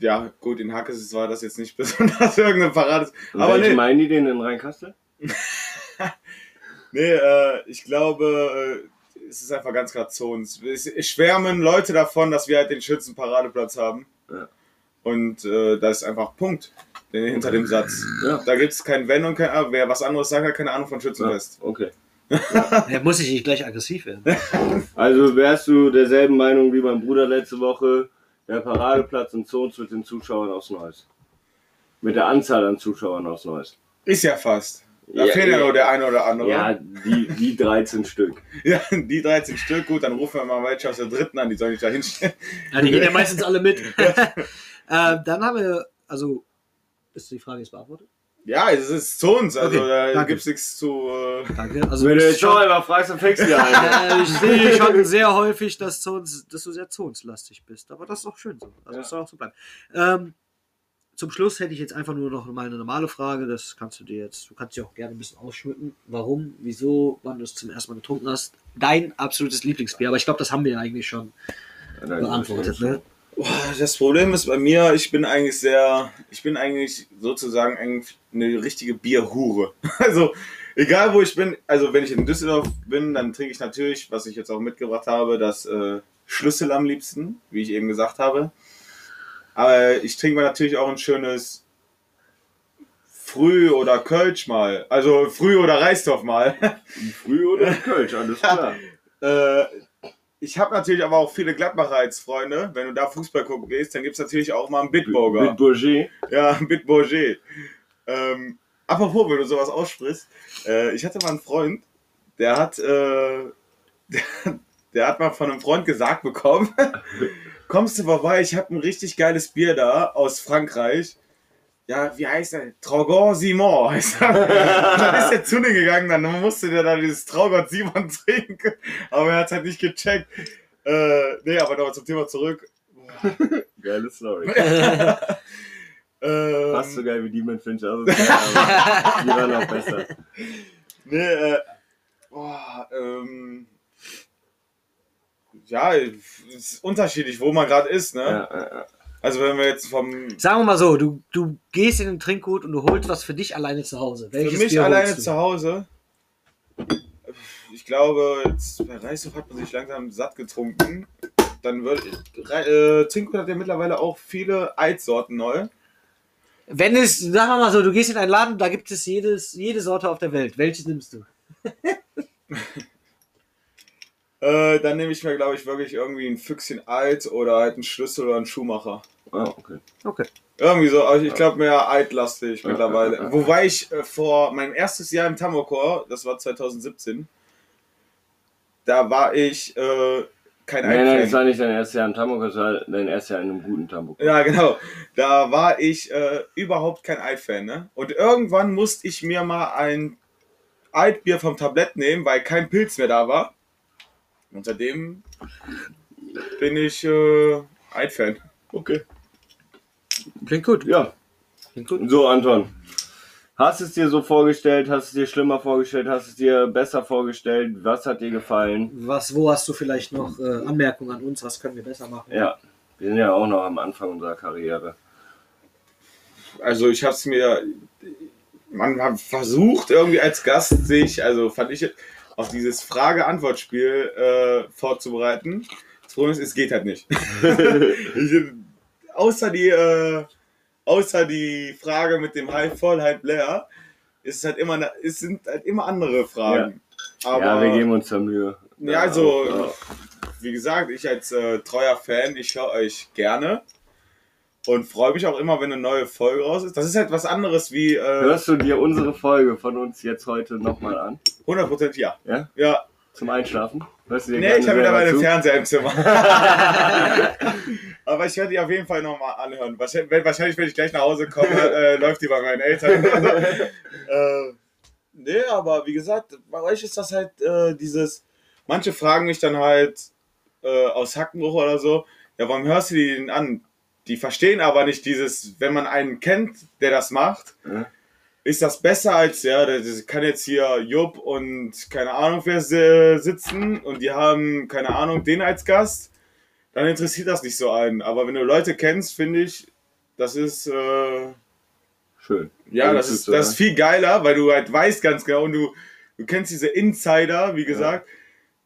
ja, gut, in Hackes war das jetzt nicht besonders irgendeine Parade. Und Aber nee, meinen die denn in Rheinkastel? nee äh, ich glaube, äh, es ist einfach ganz klar zu uns. Es, es schwärmen Leute davon, dass wir halt den Schützenparadeplatz haben. Ja. Und äh, das ist einfach Punkt den- hinter dem Satz. Ja. Da gibt es kein Wenn und kein Aber. Wer was anderes sagt, hat keine Ahnung von Schützenfest. Okay. Er muss sich nicht gleich aggressiv werden. Also wärst du derselben Meinung wie mein Bruder letzte Woche, der Paradeplatz in Zons mit den Zuschauern aus Neuss. Mit der Anzahl an Zuschauern aus Neuss. Ist ja fast. Da Ja, fehlt ja ja. nur der eine oder andere. Ja, die, die 13 Stück. Ja, die 13 Stück, gut, dann rufen wir mal welche aus der dritten an, die soll ich da hinstellen. Ja, die gehen ja meistens alle mit. äh, dann haben wir, also, ist die Frage jetzt beantwortet? Ja, es ist zu uns, also Okay, da danke. gibt's nichts zu. Äh, Danke. Also, Wenn du jetzt schon einmal fragst, dann fängst du ja äh, ich sehe schon sehr häufig, dass, Zons, dass du sehr zonslastig bist. Aber das ist auch schön so. Also, Ja. das soll auch so bleiben. Ähm, zum Schluss hätte ich jetzt einfach nur noch mal eine normale Frage. Das kannst du dir jetzt, du kannst dich auch gerne ein bisschen ausschmücken. Warum, wieso, wann du es zum ersten Mal getrunken hast. Dein absolutes Lieblingsbier. Aber ich glaube, das haben wir ja eigentlich schon beantwortet. Ne? Das Problem ist bei mir, ich bin eigentlich sehr, ich bin eigentlich sozusagen eigentlich eine richtige Bierhure. Also, egal wo ich bin, also wenn ich in Düsseldorf bin, dann trinke ich natürlich, was ich jetzt auch mitgebracht habe, das äh, Schlüssel am liebsten, wie ich eben gesagt habe. Aber ich trinke mir natürlich auch ein schönes Früh- oder Kölsch mal. Also Früh- oder Reisdorf mal. Früh oder Kölsch, alles klar. Äh, ich habe natürlich aber auch viele Gladbacher als Freunde. Wenn du da Fußball gucken gehst, dann gibt es natürlich auch mal einen Bitburger. Mit Bourget. ja, einen Bitburger. Ähm, apropos, wenn du sowas aussprichst. Äh, ich hatte mal einen Freund, der hat, äh, der, der hat mal von einem Freund gesagt bekommen, kommst du vorbei, ich habe ein richtig geiles Bier da aus Frankreich. Ja, wie heißt der? Traugon Simon heißt er. Dann ist er zu dir gegangen, dann musste der da dieses Traugott Simon trinken. Aber er hat halt nicht gecheckt. Äh, nee, aber nochmal zum Thema zurück. Geile Story. Ähm, Fast so geil wie die mit Finch. Also, die war noch besser. Nee, äh, boah, ähm, ja, es ist unterschiedlich, wo man gerade ist, ne? Ja, ja, ja. Also wenn wir jetzt vom, Sagen wir mal so, du, du gehst in den Trinkgut und du holst was für dich alleine zu Hause. für Welches mich Bier alleine zu Hause, ich glaube, jetzt bei Reishof hat man sich langsam satt getrunken. Dann wird, äh, Trinkgut hat ja mittlerweile auch viele Eidsorten neu. Wenn es, sagen wir mal so, du gehst in einen Laden, da gibt es jedes, jede Sorte auf der Welt. Welches nimmst du? Äh, dann nehme ich mir, glaube ich, wirklich irgendwie ein Füchschen Eid oder halt einen Schlüssel oder einen Schuhmacher. Ah, okay. Okay. Irgendwie so, aber ich glaube mehr eidlastig Ja, mittlerweile. ja, ja. Wobei ich äh, vor meinem erstes Jahr im Tamokor, das war 2017, da war ich äh, kein Nein, nein, das war nicht dein erstes Jahr in Hamburg, das war dein erstes Jahr in einem guten Hamburg. Ja, genau. Da war ich äh, überhaupt kein Eid-Fan. Ne? Und irgendwann musste ich mir mal ein Eidbier vom Tablett nehmen, weil kein Pilz mehr da war. Und seitdem bin ich äh, Eid-Fan. Okay. Klingt gut. Ja, Klingt gut. so Anton. Hast es dir so vorgestellt? Hast es dir schlimmer vorgestellt? Hast es dir besser vorgestellt? Was hat dir gefallen? Was, wo hast du vielleicht noch äh, Anmerkungen an uns? Was können wir besser machen? Ja, wir sind ja auch noch am Anfang unserer Karriere. Also ich habe es mir, man hat versucht irgendwie als Gast sich, also fand ich, auf dieses Frage-Antwort-Spiel äh, vorzubereiten. Das Problem ist, es geht halt nicht. ich, außer die, äh, außer die Frage mit dem halb voll, halb leer, ist es halt immer, es sind halt immer andere Fragen. Aber ja, wir geben uns da Mühe. ja, also, Ja. wie gesagt, ich als äh, treuer Fan, ich schaue euch gerne und freue mich auch immer, wenn eine neue Folge raus ist. Das ist halt was anderes wie äh, Hörst du dir unsere Folge von uns jetzt heute nochmal an? 100% ja. Ja? Ja, Zum Einschlafen? Hörst du dir nee, ich habe selber mittlerweile einen zu? Fernseher im Zimmer. Aber ich werde die auf jeden Fall nochmal anhören. Wahrscheinlich, wenn- wahrscheinlich, wenn ich gleich nach Hause komme, äh, läuft die bei meinen Eltern. äh, nee, aber wie gesagt, bei euch ist das halt äh, dieses. Manche fragen mich dann halt äh, aus Hackenbruch oder so, ja, warum hörst du die denn an? Die verstehen aber nicht dieses, wenn man einen kennt, der das macht, Ja. Ist das besser als, ja, das kann jetzt hier Jupp und keine Ahnung wer si- sitzen und die haben, keine Ahnung, den als Gast, dann interessiert das nicht so einen. Aber wenn du Leute kennst, finde ich, das ist, äh, Schön. ja, das ist, das ja. ist viel geiler, weil du halt weißt ganz genau und du, du kennst diese Insider, wie gesagt,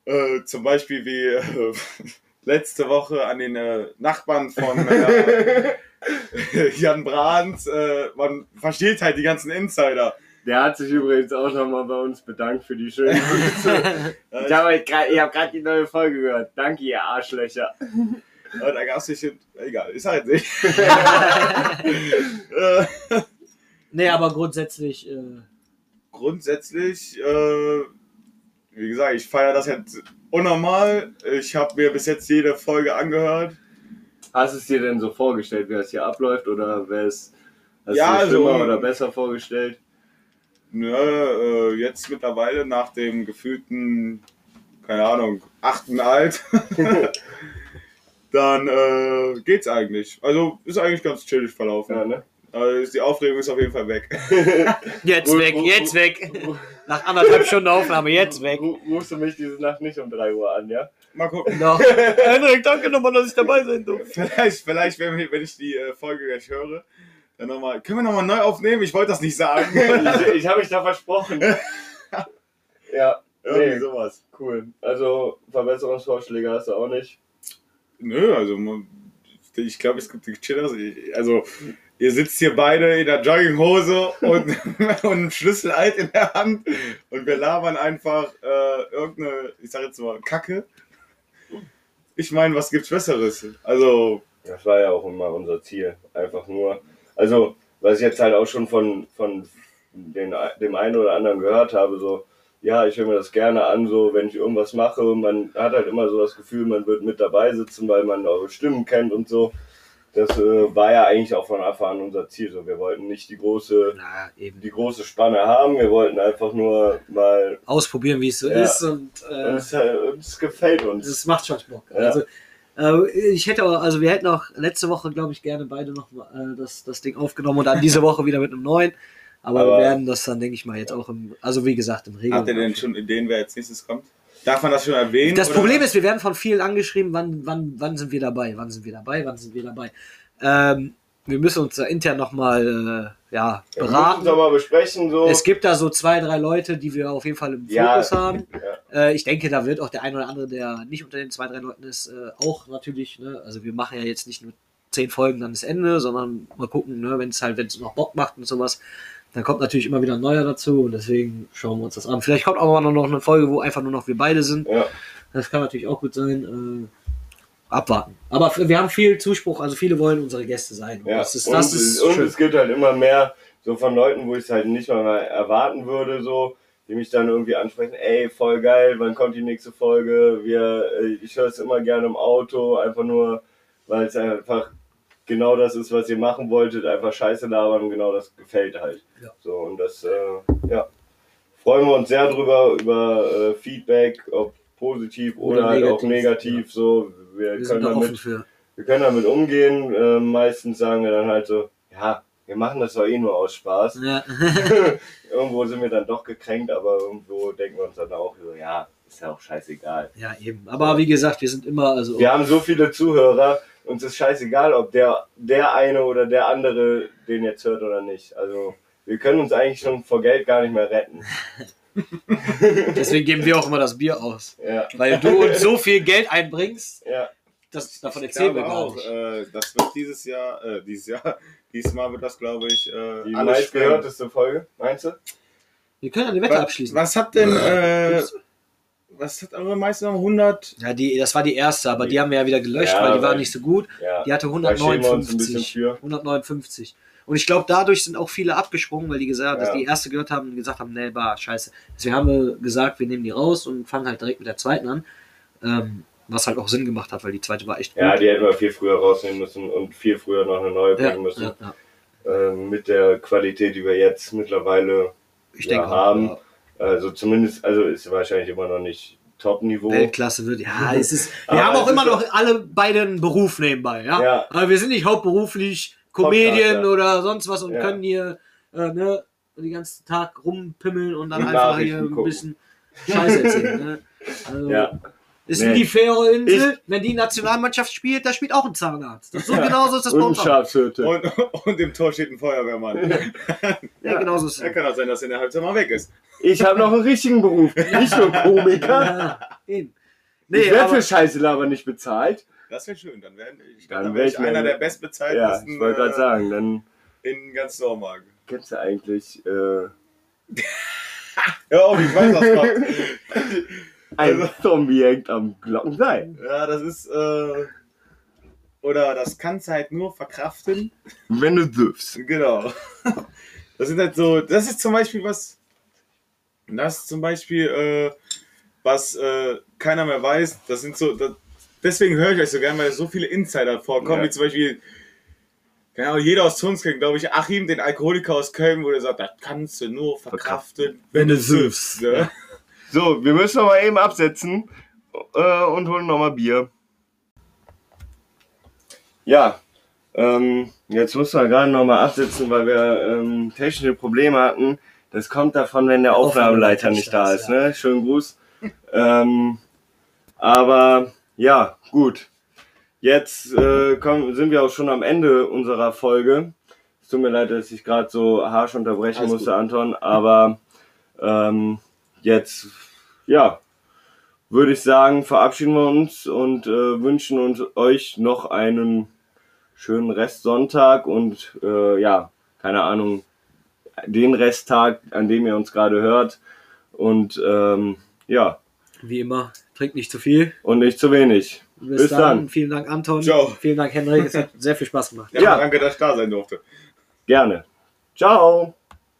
äh, zum Beispiel wie äh, letzte Woche an den äh, Nachbarn von äh, Jan Brandt, äh, man versteht halt die ganzen Insider. Der hat sich übrigens auch nochmal bei uns bedankt für die schönen Grüße. ich habe hab gerade die neue Folge gehört. Danke, ihr Arschlöcher. Ja, da gab es nicht, egal, ist halt nicht. äh, Nee, aber grundsätzlich, äh, grundsätzlich, äh, wie gesagt, ich feiere das jetzt unnormal. Ich habe mir bis jetzt jede Folge angehört. Hast du es dir denn so vorgestellt, wie das hier abläuft? Oder wäre es hast Ja, du dir also- schlimmer oder besser vorgestellt? Nö, äh, jetzt mittlerweile nach dem gefühlten, keine Ahnung, achten Alt, dann äh, geht's eigentlich. Also ist eigentlich ganz chillig verlaufen. Ja, ne? Also die Aufregung ist auf jeden Fall weg. jetzt Ru- weg, ru- jetzt ru- weg. Nach anderthalb Stunden Aufnahme, jetzt weg. ru- Rufst du mich diese Nacht nicht um 3 Uhr an, ja? Mal gucken. Doch. Henrik, danke nochmal, dass ich dabei sein durfte. Vielleicht, vielleicht wenn, ich- wenn ich die äh, Folge gleich höre, dann nochmal. Können wir nochmal neu aufnehmen? Ich wollte das nicht sagen. Ich, ich habe mich da versprochen. ja, Irgendwie nee, sowas. cool. Also Verbesserungsvorschläge hast du auch nicht. Nö, also ich glaube, es gibt die Chillers. Also ihr sitzt hier beide in der Jogginghose und, und einem Schlüsselalt in der Hand und wir labern einfach äh, irgendeine, ich sag jetzt mal, Kacke. Ich meine, was gibt's Besseres? Also, Das war ja auch immer unser Ziel. Einfach nur. Also, was ich jetzt halt auch schon von, von den, dem einen oder anderen gehört habe, so, ja, ich höre mir das gerne an, so, wenn ich irgendwas mache. Man hat halt immer so das Gefühl, man wird mit dabei sitzen, weil man eure Stimmen kennt und so. Das äh, war ja eigentlich auch von Anfang an unser Ziel. So, wir wollten nicht die große, Na, eben. die große Spanne haben. Wir wollten einfach nur mal. Ausprobieren, wie es so Ja. ist und äh, Uns, äh, uns gefällt uns. es macht schon Bock. Ja. Also, äh, ich hätte auch, also wir hätten auch letzte Woche, glaube ich, gerne beide noch mal, äh, das, das Ding aufgenommen und dann diese Woche wieder mit einem neuen. Aber, Aber- wir werden das dann, denke ich mal, jetzt auch im, also wie gesagt, im Regeln. habt ihr denn schon Ideen, wer als nächstes kommt? Darf man das schon erwähnen? Das oder? Problem ist, wir werden von vielen angeschrieben, wann, wann, wann sind wir dabei, wann sind wir dabei, wann sind wir dabei. Ähm, wir müssen uns da intern nochmal äh, ja, beraten. uns aber besprechen, so. Es gibt da so zwei, drei Leute, die wir auf jeden Fall im Ja. Fokus haben. Ja. Äh, ich denke, da wird auch der ein oder andere, der nicht unter den zwei, drei Leuten ist, äh, auch natürlich. Ne? Also wir machen ja jetzt nicht nur zehn Folgen, dann ist Ende, sondern mal gucken, ne? wenn es halt, wenn es noch Bock macht und sowas, dann kommt natürlich immer wieder ein neuer dazu und deswegen schauen wir uns das an. Vielleicht kommt auch mal noch eine Folge, wo einfach nur noch wir beide sind. Ja. Das kann natürlich auch gut sein. Äh, abwarten. Aber wir haben viel Zuspruch, also viele wollen unsere Gäste sein. Und Ja, das ist, und, das ist und schön. es gibt halt immer mehr so von Leuten, wo ich es halt nicht mal erwarten würde, so, die mich dann irgendwie ansprechen, ey, voll geil, wann kommt die nächste Folge? Wir, äh, ich höre es immer gerne im Auto, einfach nur, weil es einfach genau das ist, was ihr machen wolltet, einfach Scheiße labern und genau das gefällt halt. Ja. So, und das, äh, ja, freuen wir uns sehr drüber, über äh, Feedback, ob positiv oder, Oder halt auch negativ, negativ, so, wir, Wir können damit wir können damit umgehen. Ähm, meistens sagen wir dann halt so, ja, wir machen das doch eh nur aus Spaß. Ja. irgendwo sind wir dann doch gekränkt, aber irgendwo denken wir uns dann auch so, ja, ist ja auch scheißegal. ja, eben. Aber wie gesagt, wir sind immer, also Wir haben so viele Zuhörer, uns ist scheißegal, ob der, der eine oder der andere den jetzt hört oder nicht. Also wir können uns eigentlich schon vor Geld gar nicht mehr retten. deswegen geben wir auch immer das Bier aus. Ja, Weil du uns so viel Geld einbringst, ja. das, davon Ich erzählen wir gar auch, nicht. äh, das wird dieses Jahr, äh, dieses Jahr, diesmal wird das, glaube ich, äh, Die meistgehörteste Folge, meinst du? Wir können eine Wette Was, abschließen. was hat denn, äh, was hat eure meiste noch? 100? Ja, die, das war die erste, aber die haben wir ja wieder gelöscht, Ja, weil die war weil- nicht so gut. Ja. Die hatte Da schämen wir uns ein bisschen 159. für. 159. Und ich glaube, dadurch sind auch viele abgesprungen, weil die gesagt, dass Ja. die erste gehört haben und gesagt haben, nee, bah, scheiße. Deswegen haben wir gesagt, wir nehmen die raus und fangen halt direkt mit der zweiten an. Ähm, was halt auch Sinn gemacht hat, weil die zweite war echt gut. Ja, die hätten wir viel früher rausnehmen müssen und viel früher noch eine neue bringen müssen. Ähm, mit der Qualität, die wir jetzt mittlerweile Ich denke haben. auch, Also zumindest, also ist wahrscheinlich immer noch nicht Top-Niveau. ja, Weltklasse wird. Ja, es ist. Wir haben auch immer noch alle beide einen Beruf nebenbei, ja. Ja. Aber wir sind nicht hauptberuflich Comedian Podcaster. oder sonst was und Ja. können hier äh, ne, den ganzen Tag rumpimmeln und dann Und einfach hier ein gucken. bisschen Scheiße erzählen. Ne? Also, Ja. Ist Nee. die Färöerinsel, wenn die Nationalmannschaft spielt, da spielt auch ein Zahnarzt. Das so genauso ist das Und auch. Schafshütte. Und, und im Tor steht ein Feuerwehrmann. Ja, genauso ist Da es. kann auch sein, dass er in der Halbzeit mal weg ist. Ich habe noch einen richtigen Beruf, nicht nur Komiker. Ja, eben. ich Nee, werde für Scheiße labern nicht bezahlt. Das wäre schön. Dann wäre ich, Dann dann wär ich einer der Ja, bestbezahltesten ich wollte gerade äh, sagen, dann in ganz Dormagen. kennst du eigentlich äh, Ja, oh, ich weiß, was kommt. ein Also- Zombie hängt am Glockenseil. Ja, das ist. Äh, oder das kannst du halt nur verkraften. Wenn du süffst. Genau. Das sind halt so. Das ist zum Beispiel was. Das ist zum Beispiel, äh, was äh, keiner mehr weiß. Das sind so. Das, deswegen höre ich euch so gern, weil so viele Insider vorkommen, Ja. wie zum Beispiel. Genau, jeder aus kennt, glaube ich, Achim, den Alkoholiker aus Köln, wo der sagt, das kannst du nur verkraften, wenn du süffst. Ne? So, wir müssen noch mal eben absetzen äh, und holen noch mal Bier. Ja, ähm, jetzt müssen wir gerade noch mal absetzen, weil wir ähm, technische Probleme hatten. Das kommt davon, wenn der Aufnahmeleiter nicht da ist. Ne? Schönen Gruß. ähm, aber ja, gut. Jetzt äh, kommen, sind wir auch schon am Ende unserer Folge. Es tut mir leid, dass ich gerade so harsch unterbrechen Alles musste, Anton, aber ähm, jetzt, ja, würde ich sagen, verabschieden wir uns und äh, wünschen uns euch noch einen schönen Restsonntag und äh, ja, keine Ahnung, den Resttag, an dem ihr uns gerade hört. Und ähm, ja, wie immer, trinkt nicht zu viel. und nicht zu wenig. Bis, Bis dann. dann. Vielen Dank, Anton. Ciao. Vielen Dank, Henrik. Es hat sehr viel Spaß gemacht. Ja, Ja. danke, dass ich da sein durfte. Gerne. Ciao.